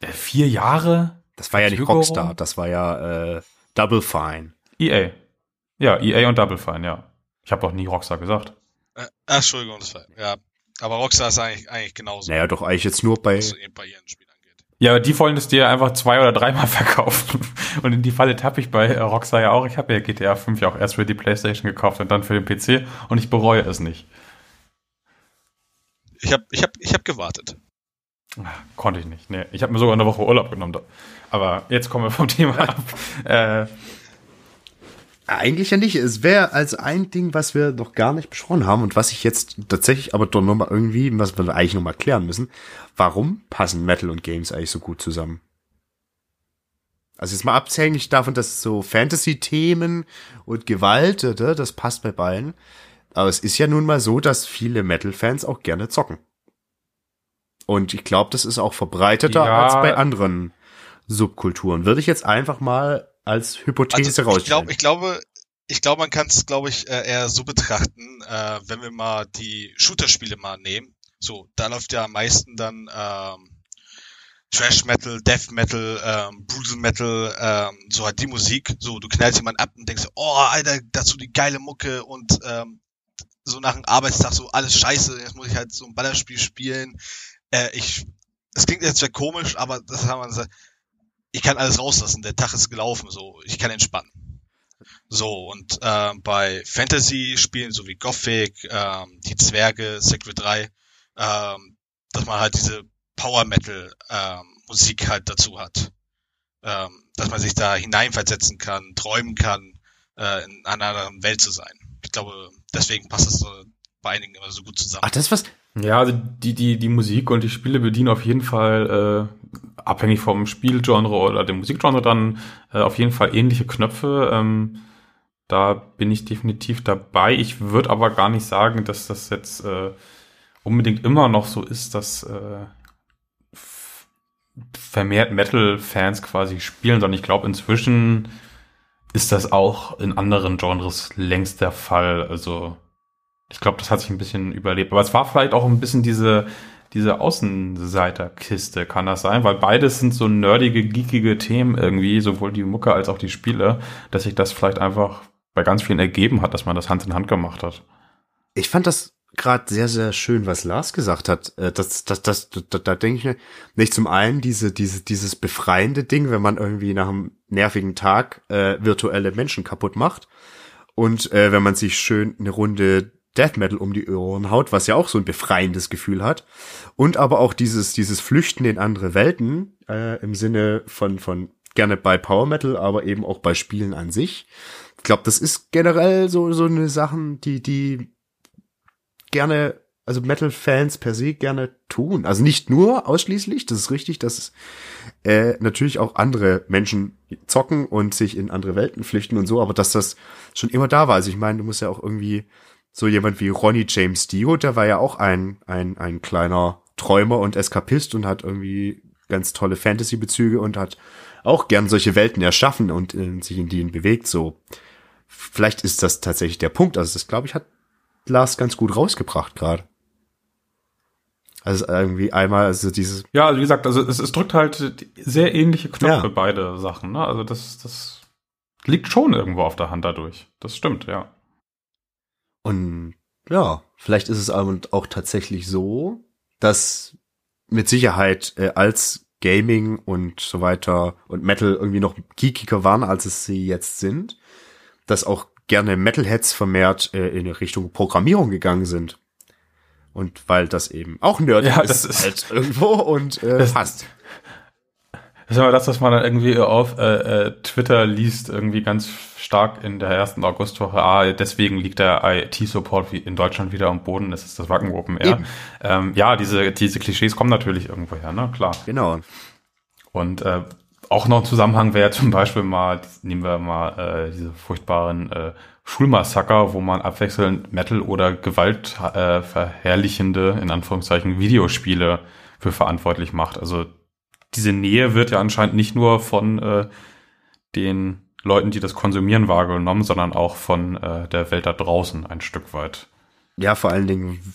Äh, vier Jahre? Das war ja nicht Rockstar, das war ja äh, Double Fine. EA. Ja, EA und Double Fine, ja. Ich habe doch nie Rockstar gesagt. Äh, Entschuldigung, das war, ja. Aber Rockstar ist eigentlich, eigentlich genauso. Naja, doch eigentlich jetzt nur bei, bei ihren Spielen. Ja, die wollen es dir einfach zwei oder dreimal verkaufen. Und in die Falle tappe ich bei Rockstar ja auch. Ich habe ja GTA 5 ja auch erst für die Playstation gekauft und dann für den PC und ich bereue es nicht. Ich habe ich hab, ich hab gewartet. Konnte ich nicht. Nee, ich habe mir sogar eine Woche Urlaub genommen. Aber jetzt kommen wir vom Thema ab. Äh, eigentlich ja nicht. Es wäre als ein Ding, was wir noch gar nicht besprochen haben und was ich jetzt tatsächlich aber doch nochmal irgendwie, was wir eigentlich nochmal klären müssen. Warum passen Metal und Games eigentlich so gut zusammen? Also jetzt mal abhängig davon, dass so Fantasy-Themen und Gewalt, das passt bei beiden. Aber es ist ja nun mal so, dass viele Metal-Fans auch gerne zocken. Und ich glaube, das ist auch verbreiteter ja. als bei anderen Subkulturen. Würde ich jetzt einfach mal als Hypothese also, ich, glaub, ich glaube, ich glaube, man kann es, glaube ich, äh, eher so betrachten, äh, wenn wir mal die Shooter-Spiele mal nehmen. So, da läuft ja am meisten dann ähm, Trash Metal, Death Metal, ähm, Brutal Metal, ähm, so halt die Musik. So, du knallst jemanden ab und denkst, oh, Alter, dazu die geile Mucke und ähm, so nach einem Arbeitstag so alles scheiße, jetzt muss ich halt so ein Ballerspiel spielen. Äh, ich, es klingt jetzt sehr komisch, aber das haben wir gesagt ich kann alles rauslassen, der Tag ist gelaufen, so, ich kann entspannen. So, und äh, bei Fantasy-Spielen, so wie Gothic, ähm, die Zwerge, Secret 3, ähm, dass man halt diese Power-Metal-Musik ähm, halt dazu hat. Ähm, dass man sich da hineinversetzen kann, träumen kann, äh, in einer anderen Welt zu sein. Ich glaube, deswegen passt das so bei einigen immer so gut zusammen. Ach, das ist was, ja, also die, die, die Musik und die Spiele bedienen auf jeden Fall, äh, abhängig vom Spielgenre oder dem Musikgenre dann, äh, auf jeden Fall ähnliche Knöpfe. Ähm, da bin ich definitiv dabei. Ich würde aber gar nicht sagen, dass das jetzt äh, unbedingt immer noch so ist, dass äh, vermehrt Metal-Fans quasi spielen, sondern ich glaube, inzwischen ist das auch in anderen Genres längst der Fall. Also ich glaube, das hat sich ein bisschen überlebt. Aber es war vielleicht auch ein bisschen diese, diese Außenseiterkiste, kann das sein? Weil beides sind so nerdige, geekige Themen irgendwie, sowohl die Mucke als auch die Spiele, dass sich das vielleicht einfach bei ganz vielen ergeben hat, dass man das Hand in Hand gemacht hat. Ich fand das gerade sehr, sehr schön, was Lars gesagt hat. Äh, das, das, das, da, da denke ich mir, nicht zum einen diese, diese, dieses befreiende Ding, wenn man irgendwie nach einem nervigen Tag äh, virtuelle Menschen kaputt macht. Und äh, wenn man sich schön eine Runde Death Metal um die Ohren haut, was ja auch so ein befreiendes Gefühl hat. Und aber auch dieses, dieses Flüchten in andere Welten, äh, im Sinne von, von gerne bei Power Metal, aber eben auch bei Spielen an sich. Ich glaube, das ist generell so, so eine Sachen, die, die gerne, also Metal-Fans per se gerne tun. Also nicht nur ausschließlich, das ist richtig, dass äh, natürlich auch andere Menschen zocken und sich in andere Welten flüchten und so, aber dass das schon immer da war. Also ich meine, du musst ja auch irgendwie so jemand wie Ronnie James Dio, der war ja auch ein, ein, ein kleiner Träumer und Eskapist und hat irgendwie ganz tolle Fantasy-Bezüge und hat auch gern solche Welten erschaffen und in, sich in denen bewegt, so. Vielleicht ist das tatsächlich der Punkt. Also das, glaube ich, hat Lars ganz gut rausgebracht gerade. Also irgendwie einmal, also dieses. Ja, also wie gesagt, also es, es drückt halt sehr ähnliche Knöpfe, ja. beide Sachen, ne? Also das, das liegt schon irgendwo auf der Hand dadurch. Das stimmt, ja. Und ja, vielleicht ist es auch tatsächlich so, dass mit Sicherheit äh, als Gaming und so weiter und Metal irgendwie noch geekiger waren, als es sie jetzt sind, dass auch gerne Metalheads vermehrt äh, in Richtung Programmierung gegangen sind. Und weil das eben auch Nerd Ja, ist, das ist- halt irgendwo und äh, Das- passt. Das ist immer das, was man dann irgendwie auf äh, äh, Twitter liest, irgendwie ganz stark in der ersten Augustwoche. Ah, deswegen liegt der IT-Support in Deutschland wieder am Boden. Das ist das Wacken Open Air. Ähm, ja, diese, diese Klischees kommen natürlich irgendwo her, ne? Klar. Genau. Und äh, auch noch ein Zusammenhang wäre zum Beispiel mal, nehmen wir mal äh, diese furchtbaren äh, Schulmassaker, wo man abwechselnd Metal oder Gewalt äh, verherrlichende, in Anführungszeichen, Videospiele für verantwortlich macht. Also diese Nähe wird ja anscheinend nicht nur von äh, den Leuten, die das konsumieren, wahrgenommen, sondern auch von äh, der Welt da draußen ein Stück weit. Ja, vor allen Dingen,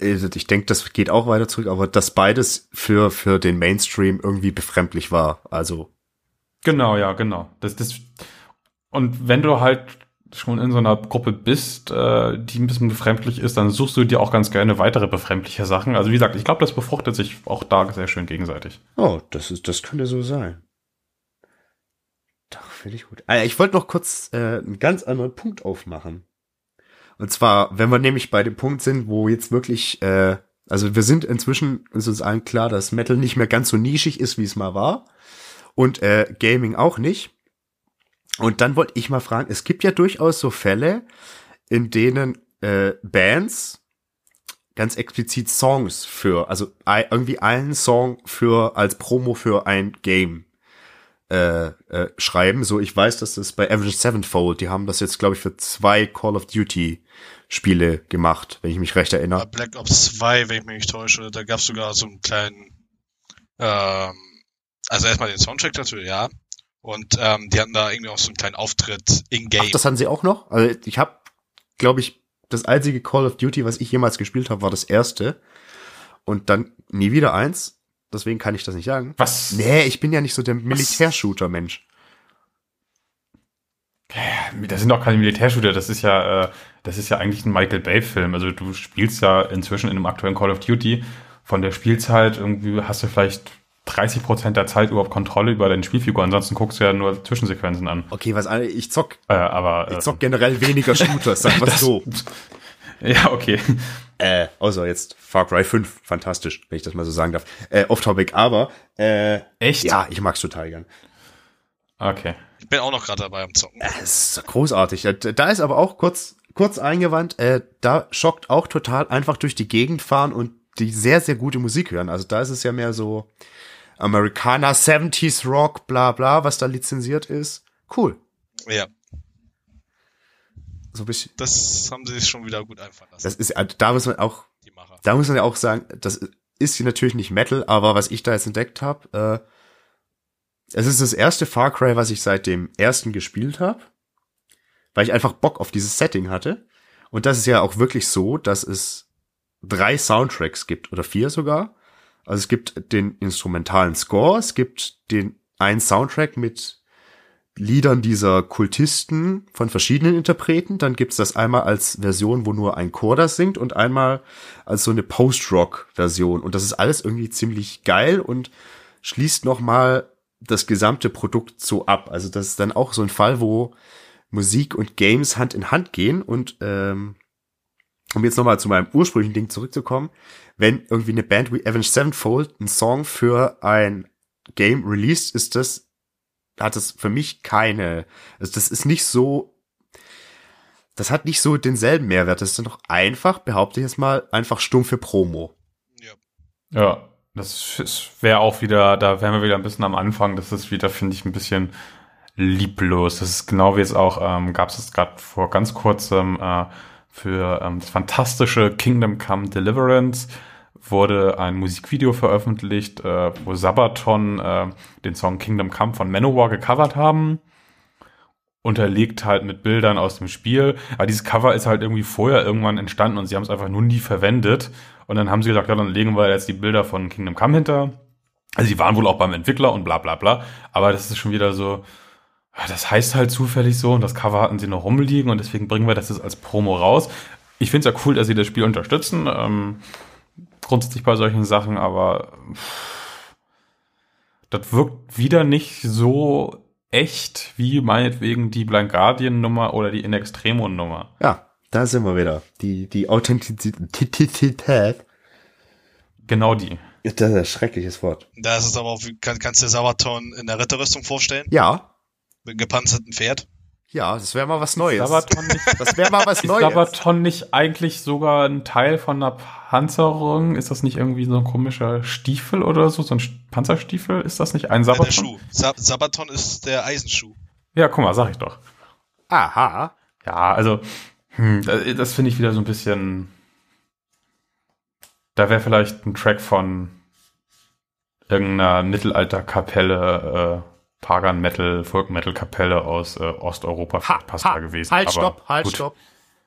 also ich denke, das geht auch weiter zurück, aber dass beides für, für den Mainstream irgendwie befremdlich war. Also, Genau, ja, genau. Das, das, und wenn du halt schon in so einer Gruppe bist, äh, die ein bisschen befremdlich ist, dann suchst du dir auch ganz gerne weitere befremdliche Sachen. Also wie gesagt, ich glaube, das befruchtet sich auch da sehr schön gegenseitig. oh, das ist, das könnte so sein. Doch, finde ich gut. Ah, ich wollte noch kurz äh, einen ganz anderen Punkt aufmachen. Und zwar, wenn wir nämlich bei dem Punkt sind, wo jetzt wirklich, äh, also wir sind inzwischen, ist uns allen klar, dass Metal nicht mehr ganz so nischig ist, wie es mal war. Und äh, Gaming auch nicht. Und dann wollte ich mal fragen, es gibt ja durchaus so Fälle, in denen äh, Bands ganz explizit Songs für, also irgendwie einen Song für als Promo für ein Game äh, äh, schreiben. So, ich weiß, dass das bei Avenged Sevenfold, die haben das jetzt, glaube ich, für zwei Call of Duty Spiele gemacht, wenn ich mich recht erinnere. Black Ops 2, wenn ich mich nicht täusche, da gab es sogar so einen kleinen, ähm, also erstmal den Soundtrack dazu, ja. Und ähm, die hatten da irgendwie auch so einen kleinen Auftritt in-game. Ach, das hatten sie auch noch? Also ich habe, glaube ich, das einzige Call of Duty, was ich jemals gespielt habe, war das erste. Und dann nie wieder eins. Deswegen kann ich das nicht sagen. Was? Nee, ich bin ja nicht so der Militärshooter-Mensch. Das sind doch keine Militärshooter, das ist ja, äh, das ist ja eigentlich ein Michael Bay-Film. Also du spielst ja inzwischen in einem aktuellen Call of Duty. Von der Spielzeit irgendwie hast du vielleicht 30 Prozent der Zeit überhaupt Kontrolle über deine Spielfigur. Ansonsten guckst du ja nur Zwischensequenzen an. Okay, was an- ich zock, Äh, aber ich äh, zock generell weniger Shooters, sag mal so. ja, okay. Äh, außer jetzt Far Cry 5, fantastisch, wenn ich das mal so sagen darf. Äh, off-topic, aber äh, Echt? ja, ich mag's total gern. Okay. Ich bin auch noch gerade dabei am Zocken. Es ist großartig. Da ist aber auch kurz, kurz eingewandt, äh, da schockt auch total einfach durch die Gegend fahren und die sehr, sehr gute Musik hören. Also da ist es ja mehr so Americana, 70s Rock, bla bla, was da lizenziert ist. Cool. Ja, So ein bisschen. das haben sie sich schon wieder gut einfallen lassen, Das ist, also da muss man auch, die Macher. da muss man ja auch sagen, das ist hier natürlich nicht Metal, aber was ich da jetzt entdeckt habe, äh, es ist das erste Far Cry, was ich seit dem ersten gespielt habe, weil ich einfach Bock auf dieses Setting hatte. Und das ist ja auch wirklich so, dass es drei Soundtracks gibt oder vier sogar. Also es gibt den instrumentalen Score, es gibt den einen Soundtrack mit Liedern dieser Kultisten von verschiedenen Interpreten. Dann gibt's das einmal als Version, wo nur ein Chor das singt und einmal als so eine Post-Rock-Version. Und das ist alles irgendwie ziemlich geil und schließt noch mal das gesamte Produkt so ab. Also das ist dann auch so ein Fall, wo Musik und Games Hand in Hand gehen und ähm, um jetzt nochmal zu meinem ursprünglichen Ding zurückzukommen, wenn irgendwie eine Band wie Avenged Sevenfold einen Song für ein Game released, ist das, hat das für mich keine, also das ist nicht so, das hat nicht so denselben Mehrwert. Das ist dann doch einfach, behaupte ich jetzt mal, einfach stumm für Promo. Ja. Ja, das wäre auch wieder, da wären wir wieder ein bisschen am Anfang. Das ist wieder, finde ich, ein bisschen lieblos. Das ist genau wie es auch, ähm, gab es gerade vor ganz kurzem äh, für ähm, das fantastische Kingdom Come Deliverance wurde ein Musikvideo veröffentlicht, äh, wo Sabaton äh, den Song Kingdom Come von Manowar gecovert haben. Unterlegt halt mit Bildern aus dem Spiel. Aber dieses Cover ist halt irgendwie vorher irgendwann entstanden und sie haben es einfach nur nie verwendet. Und dann haben sie gesagt, ja, dann legen wir jetzt die Bilder von Kingdom Come hinter. Also die waren wohl auch beim Entwickler und bla bla bla. Aber das ist schon wieder so, das heißt halt zufällig so und das Cover hatten sie noch rumliegen und deswegen bringen wir das jetzt als Promo raus. Ich finde es ja cool, dass sie das Spiel unterstützen. Ähm, grundsätzlich bei solchen Sachen, aber das wirkt wieder nicht so echt wie meinetwegen die Blind Guardian Nummer oder die In Extremo Nummer. Ja, da sind wir wieder. Die, die Authentizität. Genau die. Das ist ein schreckliches Wort. Da ist es aber auch, kann, kannst du dir Sabaton in der Ritterrüstung vorstellen? Ja. Mit einem gepanzerten Pferd? Ja, das wäre mal was Neues. Sabaton nicht, das wäre mal was ist Neues. Sabaton nicht eigentlich sogar ein Teil von einer Panzerung? Ist das nicht irgendwie so ein komischer Stiefel oder so? So ein Panzerstiefel? Ist das nicht ein Ja, Sabaton? der Schuh. Sa Sabaton ist der Eisenschuh. Ja, guck mal, sag ich doch. Aha. Ja, also, hm, das, das finde ich wieder so ein bisschen. Da wäre vielleicht ein Track von irgendeiner Mittelalterkapelle, äh, Pagan Metal, Folk Metal Kapelle aus äh, Osteuropa Ha, passt ha, da gewesen. Halt, Aber stopp, halt, gut. stopp.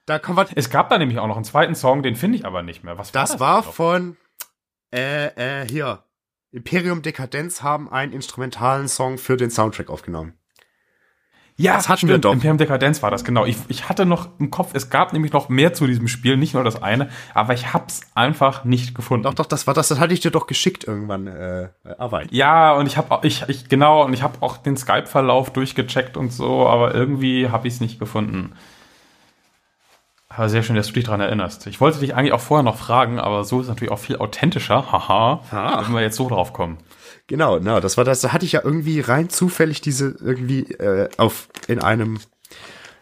Da kommen wir. Es gab da nämlich auch noch einen zweiten Song, den finde ich aber nicht mehr. Was Das war noch? von, äh, äh, hier. Imperium Dekadenz haben einen instrumentalen Song für den Soundtrack aufgenommen. Ja, Das hatten wir doch. Imperium Dekadenz war das, genau. Ich, ich hatte noch im Kopf, es gab nämlich noch mehr zu diesem Spiel, nicht nur das eine, aber ich hab's einfach nicht gefunden. Doch, doch, das war das, das hatte ich dir doch geschickt irgendwann, äh, Arbeit. Ja, und ich habe ich, ich genau und ich habe auch den Skype-Verlauf durchgecheckt und so, aber irgendwie habe ich es nicht gefunden. Aber sehr schön, dass du dich daran erinnerst. Ich wollte dich eigentlich auch vorher noch fragen, aber so ist es natürlich auch viel authentischer. Haha. Ah. Wenn wir jetzt so drauf kommen. Genau, na, das war das, da hatte ich ja irgendwie rein zufällig diese irgendwie äh, auf in einem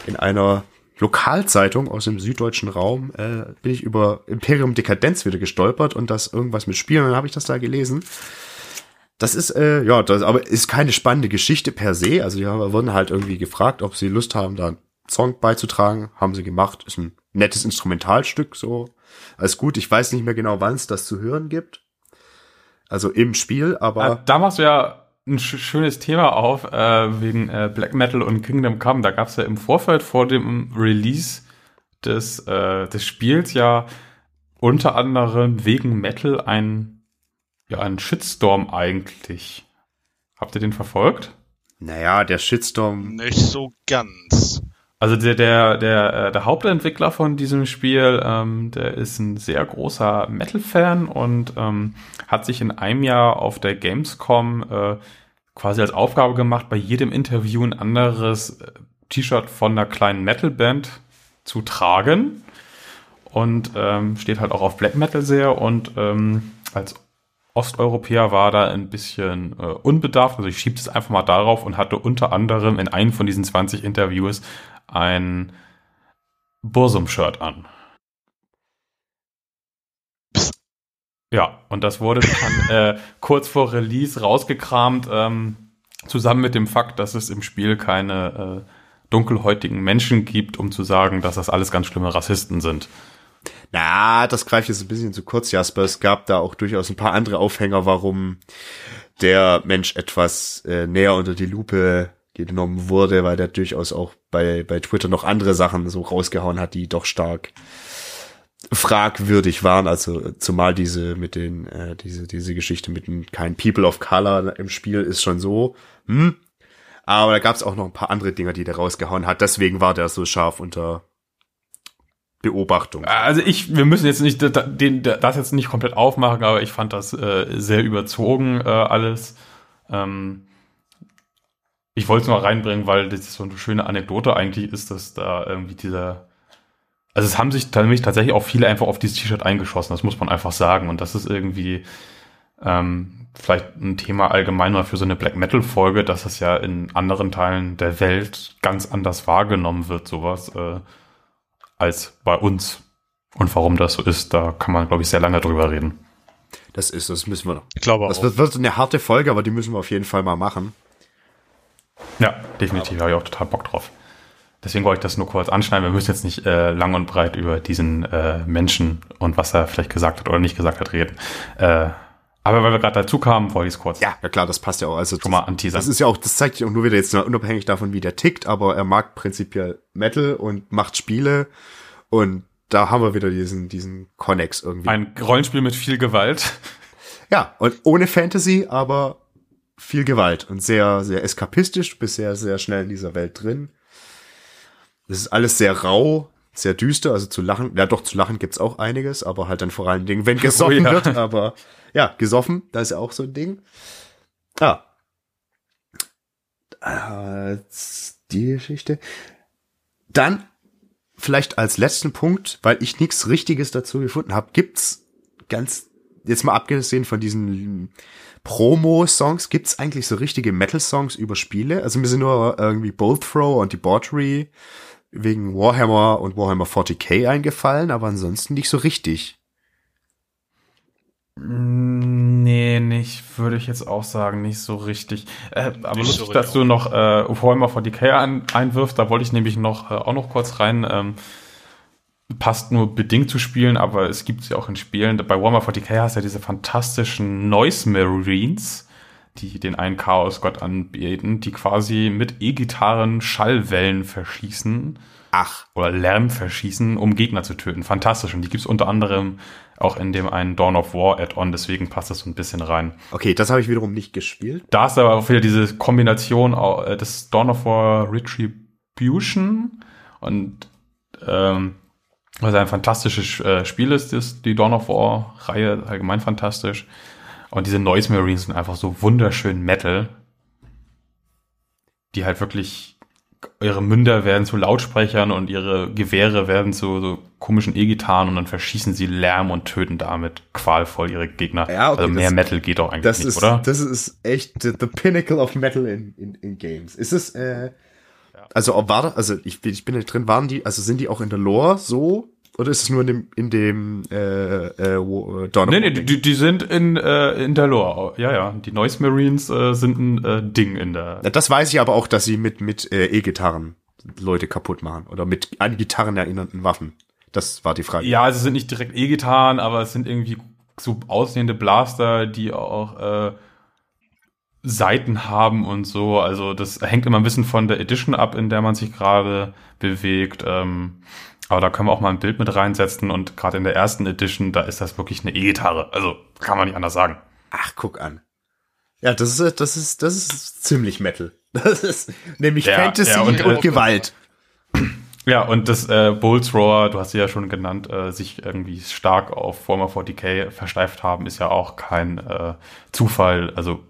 in einer Lokalzeitung aus dem süddeutschen Raum äh, bin ich über Imperium Dekadenz wieder gestolpert und das irgendwas mit Spielen, dann habe ich das da gelesen. Das ist äh, ja, das aber ist keine spannende Geschichte per se, also die haben, wurden halt irgendwie gefragt, ob sie Lust haben, da einen Song beizutragen, haben sie gemacht, ist ein nettes Instrumentalstück so. Alles gut, ich weiß nicht mehr genau, wann es das zu hören gibt. Also im Spiel, aber Ah, da machst du ja ein sch schönes Thema auf, äh, wegen äh, Black Metal und Kingdom Come. Da gab es ja im Vorfeld vor dem Release des, äh, des Spiels ja unter anderem wegen Metal ein, ja, ein Shitstorm eigentlich. Habt ihr den verfolgt? Naja, der Shitstorm. Nicht so ganz. Also der, der, der, äh, der Hauptentwickler von diesem Spiel, ähm, der ist ein sehr großer Metal-Fan und ähm, hat sich in einem Jahr auf der Gamescom äh, quasi als Aufgabe gemacht, bei jedem Interview ein anderes äh, T-Shirt von einer kleinen Metal-Band zu tragen. Und ähm, steht halt auch auf Black Metal sehr und ähm, als Osteuropäer war da ein bisschen äh, unbedarft, also ich schiebe es einfach mal darauf und hatte unter anderem in einem von diesen 20 Interviews ein Bursum-Shirt an. Ja, und das wurde dann äh, kurz vor Release rausgekramt, ähm, zusammen mit dem Fakt, dass es im Spiel keine äh, dunkelhäutigen Menschen gibt, um zu sagen, dass das alles ganz schlimme Rassisten sind. Na, das greift jetzt ein bisschen zu kurz, Jasper. Es gab da auch durchaus ein paar andere Aufhänger, warum der Mensch etwas äh, näher unter die Lupe genommen wurde, weil der durchaus auch bei, bei Twitter noch andere Sachen so rausgehauen hat, die doch stark fragwürdig waren. Also zumal diese mit den, äh, diese, diese Geschichte mit den kein People of Color im Spiel ist schon so, hm. Aber da gab es auch noch ein paar andere Dinge, die der rausgehauen hat. Deswegen war der so scharf unter Beobachtung. Also ich, wir müssen jetzt nicht den, das jetzt nicht komplett aufmachen, aber ich fand das äh, sehr überzogen äh, alles. Ähm, ich wollte es nur reinbringen, weil das so eine schöne Anekdote eigentlich ist, dass da irgendwie dieser also es haben sich nämlich tatsächlich auch viele einfach auf dieses T-Shirt eingeschossen, das muss man einfach sagen. Und das ist irgendwie ähm, vielleicht ein Thema allgemein mal für so eine Black Metal-Folge, dass es ja in anderen Teilen der Welt ganz anders wahrgenommen wird, sowas, äh, als bei uns. Und warum das so ist, da kann man, glaube ich, sehr lange drüber reden. Das ist, das müssen wir noch. Ich glaube Das auch. wird, wird eine harte Folge, aber die müssen wir auf jeden Fall mal machen. Ja, definitiv, habe ich auch total Bock drauf. Deswegen wollte ich das nur kurz anschneiden. Wir müssen jetzt nicht äh, lang und breit über diesen äh, Menschen und was er vielleicht gesagt hat oder nicht gesagt hat reden. Äh, aber weil wir gerade dazu kamen, wollte ich es kurz Ja, ja klar, das passt ja auch. Also schon mal das, anteasern. das ist ja auch, das zeigt ja auch nur wieder jetzt unabhängig davon, wie der tickt, aber er mag prinzipiell Metal und macht Spiele und da haben wir wieder diesen, diesen Connex irgendwie. Ein Rollenspiel mit viel Gewalt. ja, und ohne Fantasy, aber viel Gewalt und sehr, sehr eskapistisch. Bist sehr, sehr schnell in dieser Welt drin. Es ist alles sehr rau, sehr düster, also zu lachen. Ja, doch, zu lachen gibt's auch einiges, aber halt dann vor allen Dingen, wenn gesoffen Oh ja. wird. Aber ja, gesoffen, das ist ja auch so ein Ding. Ah. Äh, die Geschichte. Dann vielleicht als letzten Punkt, weil ich nichts Richtiges dazu gefunden habe, gibt's ganz, jetzt mal abgesehen von diesen Promo-Songs, gibt's eigentlich so richtige Metal-Songs über Spiele? Also mir sind nur irgendwie Bolt Throw und Debauchery wegen Warhammer und Warhammer 40k eingefallen, aber ansonsten nicht so richtig. Nee, nicht, würde ich jetzt auch sagen, nicht so richtig. Äh, aber Nicht lustig, so dass du noch äh, Warhammer 40k ein, einwirfst, da wollte ich nämlich noch äh, auch noch kurz rein. Ähm, passt nur bedingt zu Spielen, aber es gibt sie auch in Spielen. Bei Warhammer 40k hast du ja diese fantastischen Noise Marines, die den einen Chaosgott anbeten, die quasi mit E-Gitarren Schallwellen verschießen Ach, oder Lärm verschießen, um Gegner zu töten. Fantastisch. Und die gibt's unter anderem auch in dem einen Dawn of War Add-on, deswegen passt das so ein bisschen rein. okay, das habe ich wiederum nicht gespielt. Da ist aber auch wieder diese Kombination äh, des Dawn of War Retribution und ähm, was ein fantastisches äh, Spiel ist, ist die Dawn of War Reihe allgemein fantastisch. Und diese Noise Marines sind einfach so wunderschön Metal, die halt wirklich ihre Münder werden zu Lautsprechern und ihre Gewehre werden zu so komischen E-Gitarren und dann verschießen sie Lärm und töten damit qualvoll ihre Gegner. Ja, okay, also mehr das- Metal geht doch eigentlich Das nicht, ist, oder? das ist echt the, the pinnacle of metal in, in, in games. Ist es, äh, also war also ich, bin- ich bin nicht drin, waren die, also sind die auch in der Lore so? Oder ist es nur in dem, in dem, äh, äh, äh Dawn Nee, nee, die, die sind in, äh, in der Lore. Ja, ja. Die Noise Marines äh, sind ein äh, Ding in der. Das weiß ich aber auch, dass sie mit, mit äh, E-Gitarren Leute kaputt machen. Oder mit an Gitarren erinnernden Waffen. Das war die Frage. Ja, also es sind nicht direkt E-Gitarren, aber es sind irgendwie so aussehende Blaster, die auch äh, Seiten haben und so. Also das hängt immer ein bisschen von der Edition ab, in der man sich gerade bewegt. Ähm, aber da können wir auch mal ein Bild mit reinsetzen und gerade in der ersten Edition, da ist das wirklich eine E-Gitarre. Also kann man nicht anders sagen. Ach, guck an. Ja, das ist, das ist, das ist ziemlich Metal. Das ist nämlich Ja, Fantasy ja, und, und, äh, Gewalt. Ja, und das äh, Bolt Thrower, du hast sie ja schon genannt, äh, sich irgendwie stark auf Warhammer 40k versteift haben, ist ja auch kein äh, Zufall. Also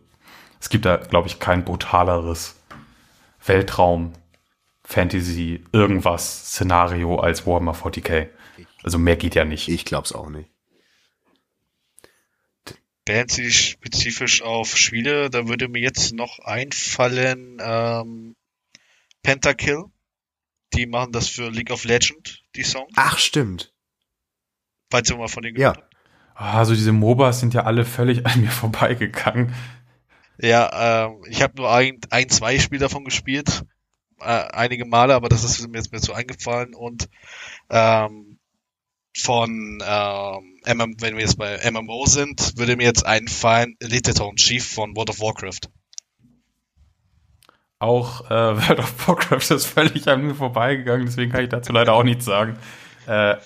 es gibt da, glaube ich, kein brutaleres Weltraum, Fantasy, irgendwas Szenario als Warhammer 40k. Also mehr geht ja nicht. Ich glaub's auch nicht. Bands, die spezifisch auf Spiele, da würde mir jetzt noch einfallen, ähm, Pentakill. Die machen das für League of Legend, die Songs. Ach, stimmt. Falls ihr mal von denen Ja. gehört habt. Also diese MOBAs sind ja alle völlig an mir vorbeigegangen. Ja, ähm, ich habe nur ein, ein, zwei Spiele davon gespielt. Äh, einige Male, aber das ist mir jetzt mir so eingefallen. Und ähm, von ähm, MM, wenn wir jetzt bei MMO sind, würde mir jetzt einfallen Elite Chief von World of Warcraft. Auch äh, World of Warcraft ist völlig an mir vorbeigegangen, deswegen kann ich dazu leider auch nichts sagen. Äh,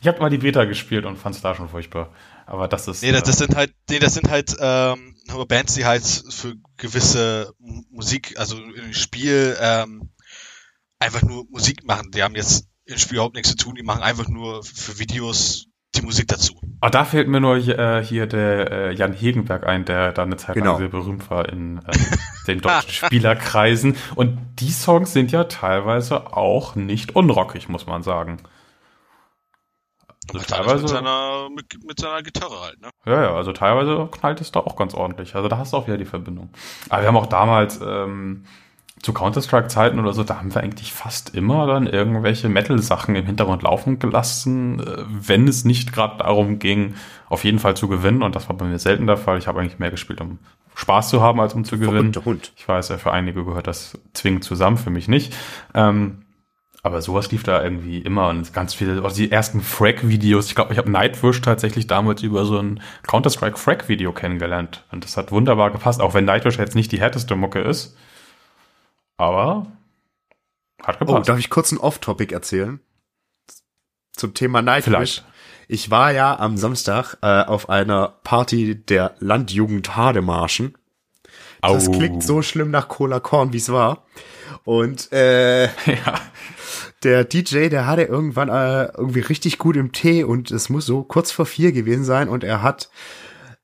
ich habe mal die Beta gespielt und fand es da schon furchtbar. Aber das ist. Nee, das, äh, das sind halt, nee, das sind halt ähm, nur Bands, die halt für gewisse Musik, also im Spiel ähm, einfach nur Musik machen. Die haben jetzt im Spiel überhaupt nichts zu tun, die machen einfach nur für Videos die Musik dazu. Ah, da fehlt mir nur äh, hier der äh, Jan Hegenberg ein, der da eine Zeit lang Genau. sehr berühmt war in äh, den deutschen Spielerkreisen. Und die Songs sind ja teilweise auch nicht unrockig, muss man sagen. Also teilweise, mit seiner, mit, mit seiner Gitarre halt, ne? ja, ja, also teilweise knallt es da auch ganz ordentlich. Also da hast du auch wieder die Verbindung. Aber wir haben auch damals ähm, zu Counter-Strike-Zeiten oder so, da haben wir eigentlich fast immer dann irgendwelche Metal-Sachen im Hintergrund laufen gelassen, äh, wenn es nicht gerade darum ging, auf jeden Fall zu gewinnen. Und das war bei mir selten der Fall. Ich habe eigentlich mehr gespielt, um Spaß zu haben, als um zu gewinnen. Verrückter Hund. Ich weiß, ja, für einige gehört das zwingend zusammen, für mich nicht. Ähm, aber sowas lief da irgendwie immer und ganz viele, also die ersten Frag-Videos, ich glaube, ich habe Nightwish tatsächlich damals über so ein Counter-Strike Frag-Video kennengelernt. Und das hat wunderbar gepasst, auch wenn Nightwish jetzt nicht die härteste Mucke ist. Aber hat Oh, gepasst. darf ich kurz ein Off-Topic erzählen? Zum Thema Nightwish. Vielleicht. Ich war ja am Samstag äh, auf einer Party der Landjugend Hademarschen. Das Au. klingt so schlimm nach Cola Corn, wie es war. Und äh, ja. der DJ, der hatte irgendwann äh, irgendwie richtig gut im Tee und es muss so kurz vor vier gewesen sein und er hat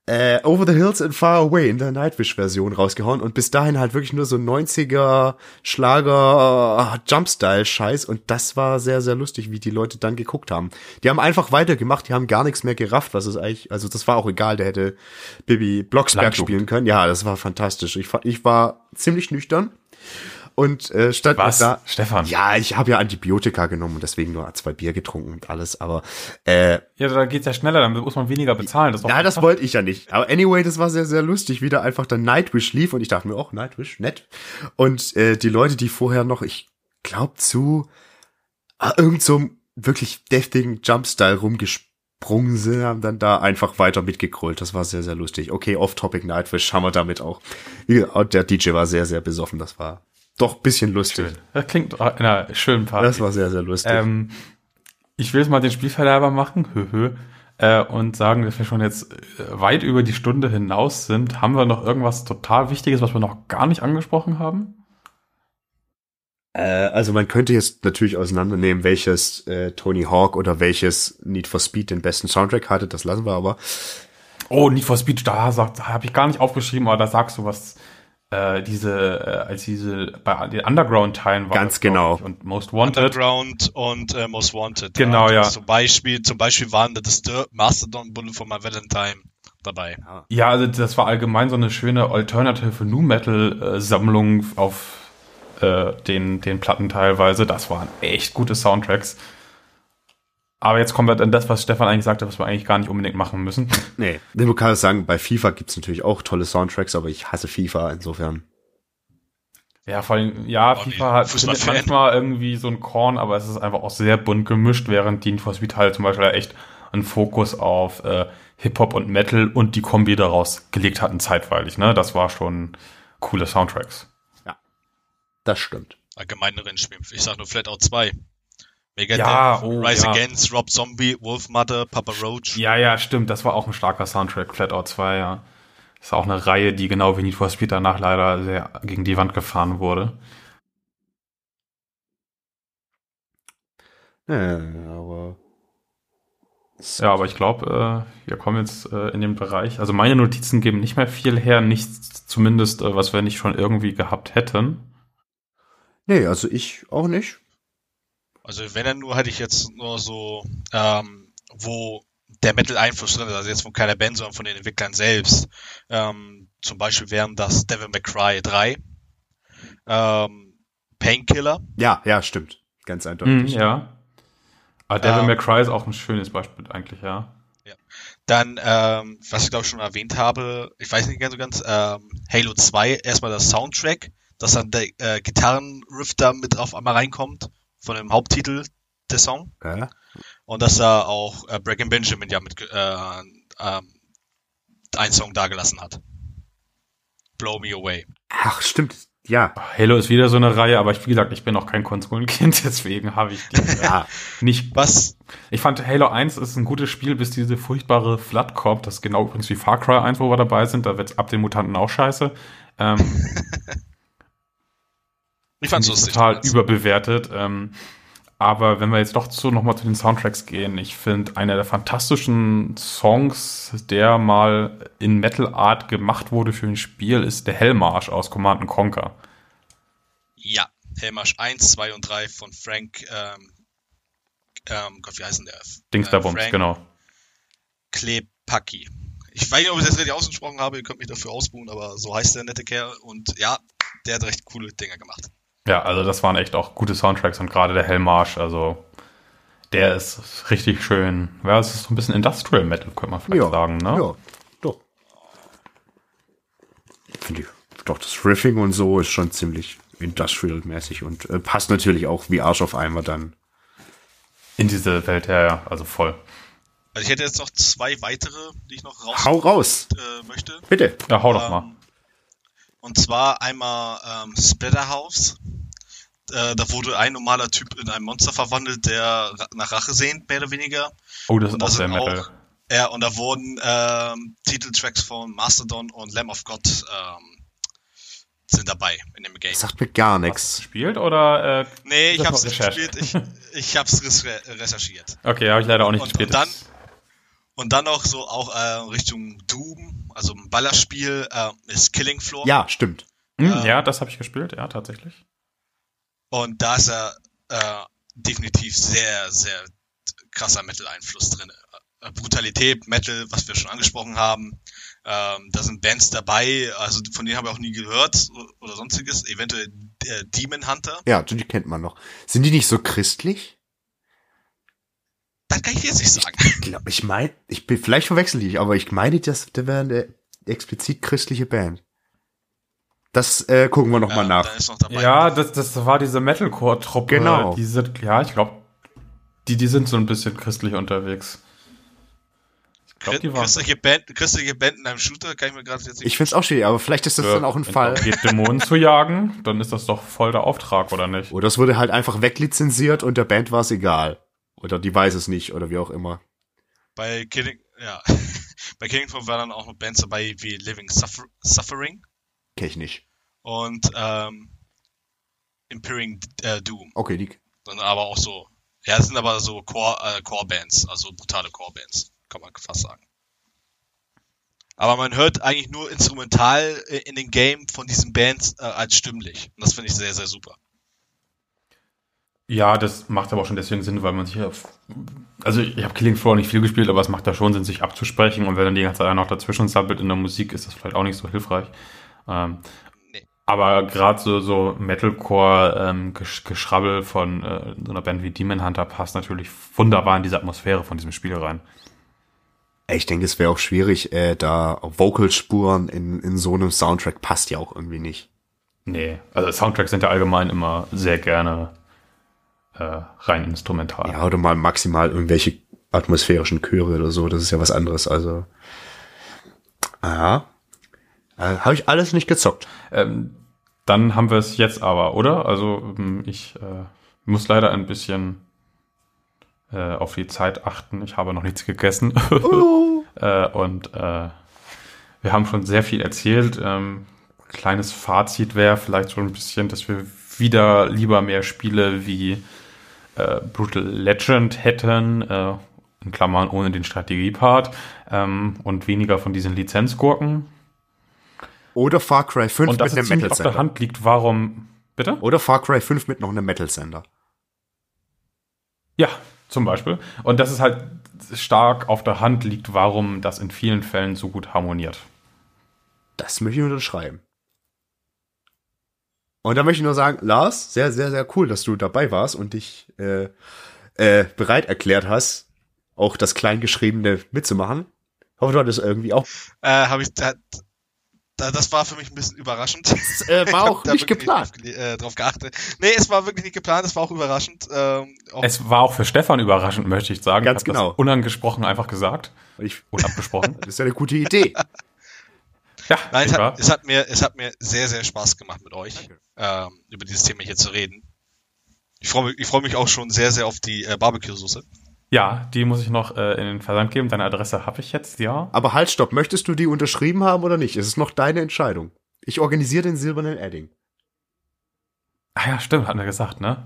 äh, Over the Hills and Far Away in der Nightwish-Version rausgehauen und bis dahin halt wirklich nur so 90er Schlager Jumpstyle-Scheiß und das war sehr, sehr lustig, wie die Leute dann geguckt haben. Die haben einfach weitergemacht, die haben gar nichts mehr gerafft, was es eigentlich, also das war auch egal, der hätte Bibi Blocksberg spielen können. Ja, das war fantastisch. Ich, ich war ziemlich nüchtern und äh, statt Was? da Stefan? ja, ich habe ja Antibiotika genommen und deswegen nur zwei Bier getrunken und alles, aber äh, Ja, da geht's ja schneller, dann muss man weniger bezahlen. Das ja, das wollte ich ja nicht. Aber anyway, das war sehr, sehr lustig, wie da einfach dann Nightwish lief und ich dachte mir, oh, Nightwish, nett. Und äh, die Leute, die vorher noch, ich glaub zu ah, irgend so wirklich deftigen Jumpstyle rumgesprungen sind, haben dann da einfach weiter mitgegrollt. Das war sehr, sehr lustig. Okay, off-topic Nightwish haben wir damit auch. Der DJ war sehr, sehr besoffen. Das war doch bisschen lustig. schön. Das klingt nach einer schönen Party. Das war sehr, sehr lustig. Ähm, ich will jetzt mal den Spielverderber machen, äh, und sagen, dass wir schon jetzt äh, weit über die Stunde hinaus sind. Haben wir noch irgendwas total Wichtiges, was wir noch gar nicht angesprochen haben? Äh, also man könnte jetzt natürlich auseinandernehmen, welches äh, Tony Hawk oder welches Need for Speed den besten Soundtrack hatte. Das lassen wir aber. Oh, Need for Speed, da, sagt- da habe ich gar nicht aufgeschrieben, aber da sagst du was. Äh, diese, äh, als diese bei den Underground-Teilen war. Ganz das, genau. Ich, und Most Wanted. Underground und äh, Most Wanted. Genau, ja. Zum Beispiel, zum Beispiel waren das Disturbed, Mastodon, Bullet for My Valentine dabei. Ja, also das war allgemein so eine schöne Alternative Nu Metal äh, Sammlung auf äh, den, den Platten teilweise. Das waren echt gute Soundtracks. Aber jetzt kommen wir an das, was Stefan eigentlich sagte, was wir eigentlich gar nicht unbedingt machen müssen. Nee, du kannst sagen, bei FIFA gibt's natürlich auch tolle Soundtracks, aber ich hasse FIFA insofern. Ja, vor allem, ja, Oh, FIFA hat findet manchmal irgendwie so ein Korn, aber es ist einfach auch sehr bunt gemischt, während die Need for Speed halt zum Beispiel echt einen Fokus auf äh, Hip-Hop und Metal und die Kombi daraus gelegt hatten zeitweilig. Ne? Das war schon coole Soundtracks. Das stimmt. Allgemeine Rennspiel. Ich sag nur Flatout 2. Megadeth, Ja, oh, Rise ja. Against, Rob Zombie, Wolf Mother, Papa Roach. Ja, ja, stimmt. Das war auch ein starker Soundtrack, Flatout 2, ja. Ist auch eine Reihe, die genau wie Need for Speed danach leider sehr gegen die Wand gefahren wurde. Ja, aber Ja, aber ich glaube, äh, wir kommen jetzt äh, in den Bereich. Also meine Notizen geben nicht mehr viel her, nichts zumindest, äh, was wir nicht schon irgendwie gehabt hätten. nee, also ich auch nicht. Also wenn dann nur hätte ich jetzt nur so, ähm, wo der Metal-Einfluss drin ist, also jetzt von keiner Band, sondern von den Entwicklern selbst. Ähm, zum Beispiel wären das Devil May Cry 3, ähm, Painkiller, Ja, ja, stimmt. Ganz eindeutig. ja. Aber Devil Ähm, May Cry ist auch ein schönes Beispiel eigentlich, ja. Dann, ähm, was ich glaube ich schon erwähnt habe, ich weiß nicht ganz so ganz, ähm, Halo 2, erstmal das Soundtrack, dass dann der äh, Gitarrenriff da mit auf einmal reinkommt, von dem Haupttitel der Song. Ja. Und dass da auch äh, Breaking Benjamin ja mit äh, ähm, einen Song dagelassen hat. Blow Me Away. Ach, stimmt. Ja. Halo ist wieder so eine Reihe, aber ich, wie gesagt, ich bin auch kein Konsolenkind, deswegen habe ich die äh, Ja. nicht. Was? Ich fand Halo 1 ist ein gutes Spiel, bis diese furchtbare Flood kommt. Das ist genau übrigens wie Far Cry 1, wo wir dabei sind. Da wird's ab den Mutanten auch scheiße. Ähm, Ich fand's lustig. total damals. überbewertet. Ähm, aber wenn wir jetzt doch zu nochmal zu den Soundtracks gehen, ich finde einer der fantastischen Songs, der mal in Metal Art gemacht wurde für ein Spiel, ist der Hellmarsch aus Command and Conquer. Ja, Hellmarsch 1, 2 und 3 von Frank, ähm, ähm, Gott, wie heißt denn der? Dings Äh, genau. Klepacki. Ich weiß nicht, ob ich das richtig ausgesprochen habe, ihr könnt mich dafür ausbuhen, aber so heißt der nette Kerl und ja, der hat recht coole Dinger gemacht. Ja, also das waren echt auch gute Soundtracks und gerade der Hellmarsch, also der ist richtig schön. Ja, es ist so ein bisschen Industrial Metal, könnte man vielleicht Ja. sagen, ne? Ja, doch. Finde ich. Doch, das Riffing und so ist schon ziemlich industrial-mäßig und äh, passt natürlich auch wie Arsch auf Eimer dann. In diese Welt, ja, ja, also voll. Also ich hätte jetzt noch zwei weitere, die ich noch raus Hau raus, äh, möchte. bitte. Ja, hau doch Ähm, mal. Und zwar einmal ähm, Splatterhouse. Äh, da wurde ein normaler Typ in ein Monster verwandelt, der nach Rache sehnt, mehr oder weniger. Oh, das ist auch da sehr sind Metal. auch- Ja, und da wurden ähm, Titeltracks von Mastodon und Lamb of God ähm, sind dabei in dem Game. Das sagt mir gar nichts. gespielt oder? Äh, Nee, ich hab's nicht gespielt, ich, ich hab's recherchiert. okay, habe ich leider auch nicht Und- gespielt. und dann- Und dann noch so auch äh, Richtung Doom, also ein Ballerspiel, äh, ist Killing Floor. Ja, stimmt. Hm, äh, ja, das habe ich gespielt, ja, tatsächlich. Und da ist er äh, definitiv sehr, sehr krasser Metal-Einfluss drin. Äh, Brutalität, Metal, was wir schon angesprochen haben. Ähm, da sind Bands dabei, also von denen habe ich auch nie gehört oder sonstiges. Eventuell äh, Demon Hunter. Ja, die kennt man noch. Sind die nicht so christlich? Das kann ich jetzt nicht sagen. Ich glaube, ich meine, ich bin, vielleicht verwechsel ich, aber ich meine, das, das wäre eine explizit christliche Band. Das äh, gucken wir nochmal Ja, nach. Da ist noch dabei. Ja, das, das war diese Metalcore-Truppe. Genau. Die sind, ja, ich glaube, die, die sind so ein bisschen christlich unterwegs. Ich glaube, die waren. christliche, Band, christliche Band in einem Shooter kann ich mir gerade jetzt nicht Ich find's auch schwierig, aber vielleicht ist das dann auch ein Wenn Fall. es geht, Dämonen zu jagen, dann ist das doch voll der Auftrag, oder nicht? Oder es wurde halt einfach weglizenziert und der Band war es egal. Oder die weiß es nicht oder wie auch immer. Bei Killing, ja. Bei Killing Floor waren dann auch noch Bands dabei wie Living Suffer Suffering Kenn ich nicht. und ähm, Impering äh, Doom. Okay, die. Dann aber auch so, ja, es sind aber so Core, äh, Core-Bands, also brutale Core-Bands, kann man fast sagen. Aber man hört eigentlich nur instrumental äh, in den Game von diesen Bands äh, als stimmlich. Und das finde ich sehr, sehr super. Ja, das macht aber auch schon deswegen Sinn, weil man sich auf. Also, ich habe Killing Floor nicht viel gespielt, aber es macht da schon Sinn, sich abzusprechen. Und wenn dann die ganze Zeit noch dazwischen sabbelt in der Musik, ist das vielleicht auch nicht so hilfreich. Ähm, Nee. Aber gerade so, so Metalcore-Geschrabbel von äh, so einer Band wie Demon Hunter passt natürlich wunderbar in diese Atmosphäre von diesem Spiel rein. Ich denke, es wäre auch schwierig, äh, da Vocalspuren in, in so einem Soundtrack passt ja auch irgendwie nicht. Nee, also Soundtracks sind ja allgemein immer sehr gerne äh, rein instrumental. Ja, oder mal maximal irgendwelche atmosphärischen Chöre oder so. Das ist ja was anderes. Also, aha. Äh, Habe ich alles nicht gezockt. Ähm, dann haben wir es jetzt aber, oder? Also ähm, ich äh, muss leider ein bisschen äh, auf die Zeit achten. Ich habe noch nichts gegessen. äh, und äh, wir haben schon sehr viel erzählt. Ähm, kleines Fazit wäre vielleicht so ein bisschen, dass wir wieder lieber mehr Spiele wie äh, Brutal Legend hätten, äh, in Klammern ohne den Strategiepart, ähm, und weniger von diesen Lizenzgurken. Oder Far Cry 5 Und mit einem Metal auf der Sender. Hand liegt, warum. Bitte? Oder Far Cry 5 mit noch einem Metal Sender. Ja, zum Beispiel. Und dass es halt stark auf der Hand liegt, warum das in vielen Fällen so gut harmoniert. Das möchte ich unterschreiben. Und da möchte ich nur sagen, Lars, sehr, sehr, sehr cool, dass du dabei warst und dich äh, äh, bereit erklärt hast, auch das Kleingeschriebene mitzumachen. Ich hoffe, du hattest irgendwie auch. Äh, habe ich, das war für mich ein bisschen überraschend. Das äh, Ich war auch nicht geplant. Drauf, gele- äh, drauf geachtet. Nee, es war wirklich nicht geplant, es war auch überraschend. Ähm, auch, Es war auch für Stefan überraschend, möchte ich sagen. Ganz ich genau. Das unangesprochen einfach gesagt. Ich, Unabgesprochen. das ist ja eine gute Idee. ja, Nein, es nicht hat, es hat mir, es hat mir sehr, sehr Spaß gemacht mit euch, ähm, über dieses Thema hier zu reden. Ich freue mich, ich freue mich auch schon sehr, sehr auf die äh, Barbecue-Soße. Ja, die muss ich noch äh, in den Versand geben. Deine Adresse habe ich jetzt, ja. Aber halt, stopp. Möchtest du die unterschrieben haben oder nicht? Es ist noch deine Entscheidung. Ich organisiere den silbernen Edding. Ah ja, stimmt, hatten wir gesagt, ne?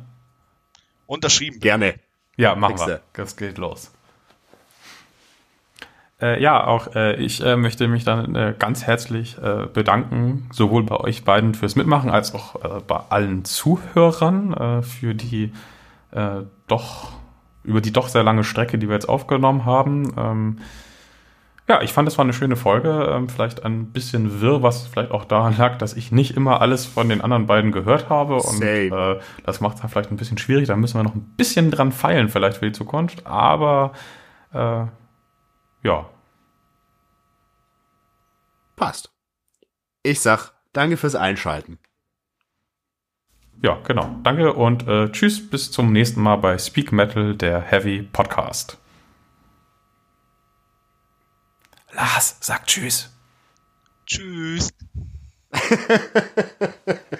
Unterschrieben. Gerne. Ja, machen Kriegst wir. Das geht los. Äh, ja, auch äh, ich äh, möchte mich dann äh, ganz herzlich äh, bedanken, sowohl bei euch beiden fürs Mitmachen als auch äh, bei allen Zuhörern äh, für die äh, doch über die doch sehr lange Strecke, die wir jetzt aufgenommen haben. Ähm, ja, ich fand, es war eine schöne Folge. Ähm, vielleicht ein bisschen wirr, was vielleicht auch daran lag, dass ich nicht immer alles von den anderen beiden gehört habe. Und äh, das macht es vielleicht ein bisschen schwierig. Da müssen wir noch ein bisschen dran feilen, vielleicht für die Zukunft. Aber äh, ja, Passt. Ich sag, danke fürs Einschalten. Ja, genau. Danke und äh, tschüss, bis zum nächsten Mal bei Speak Metal, der Heavy Podcast. Lars, sag tschüss. Tschüss.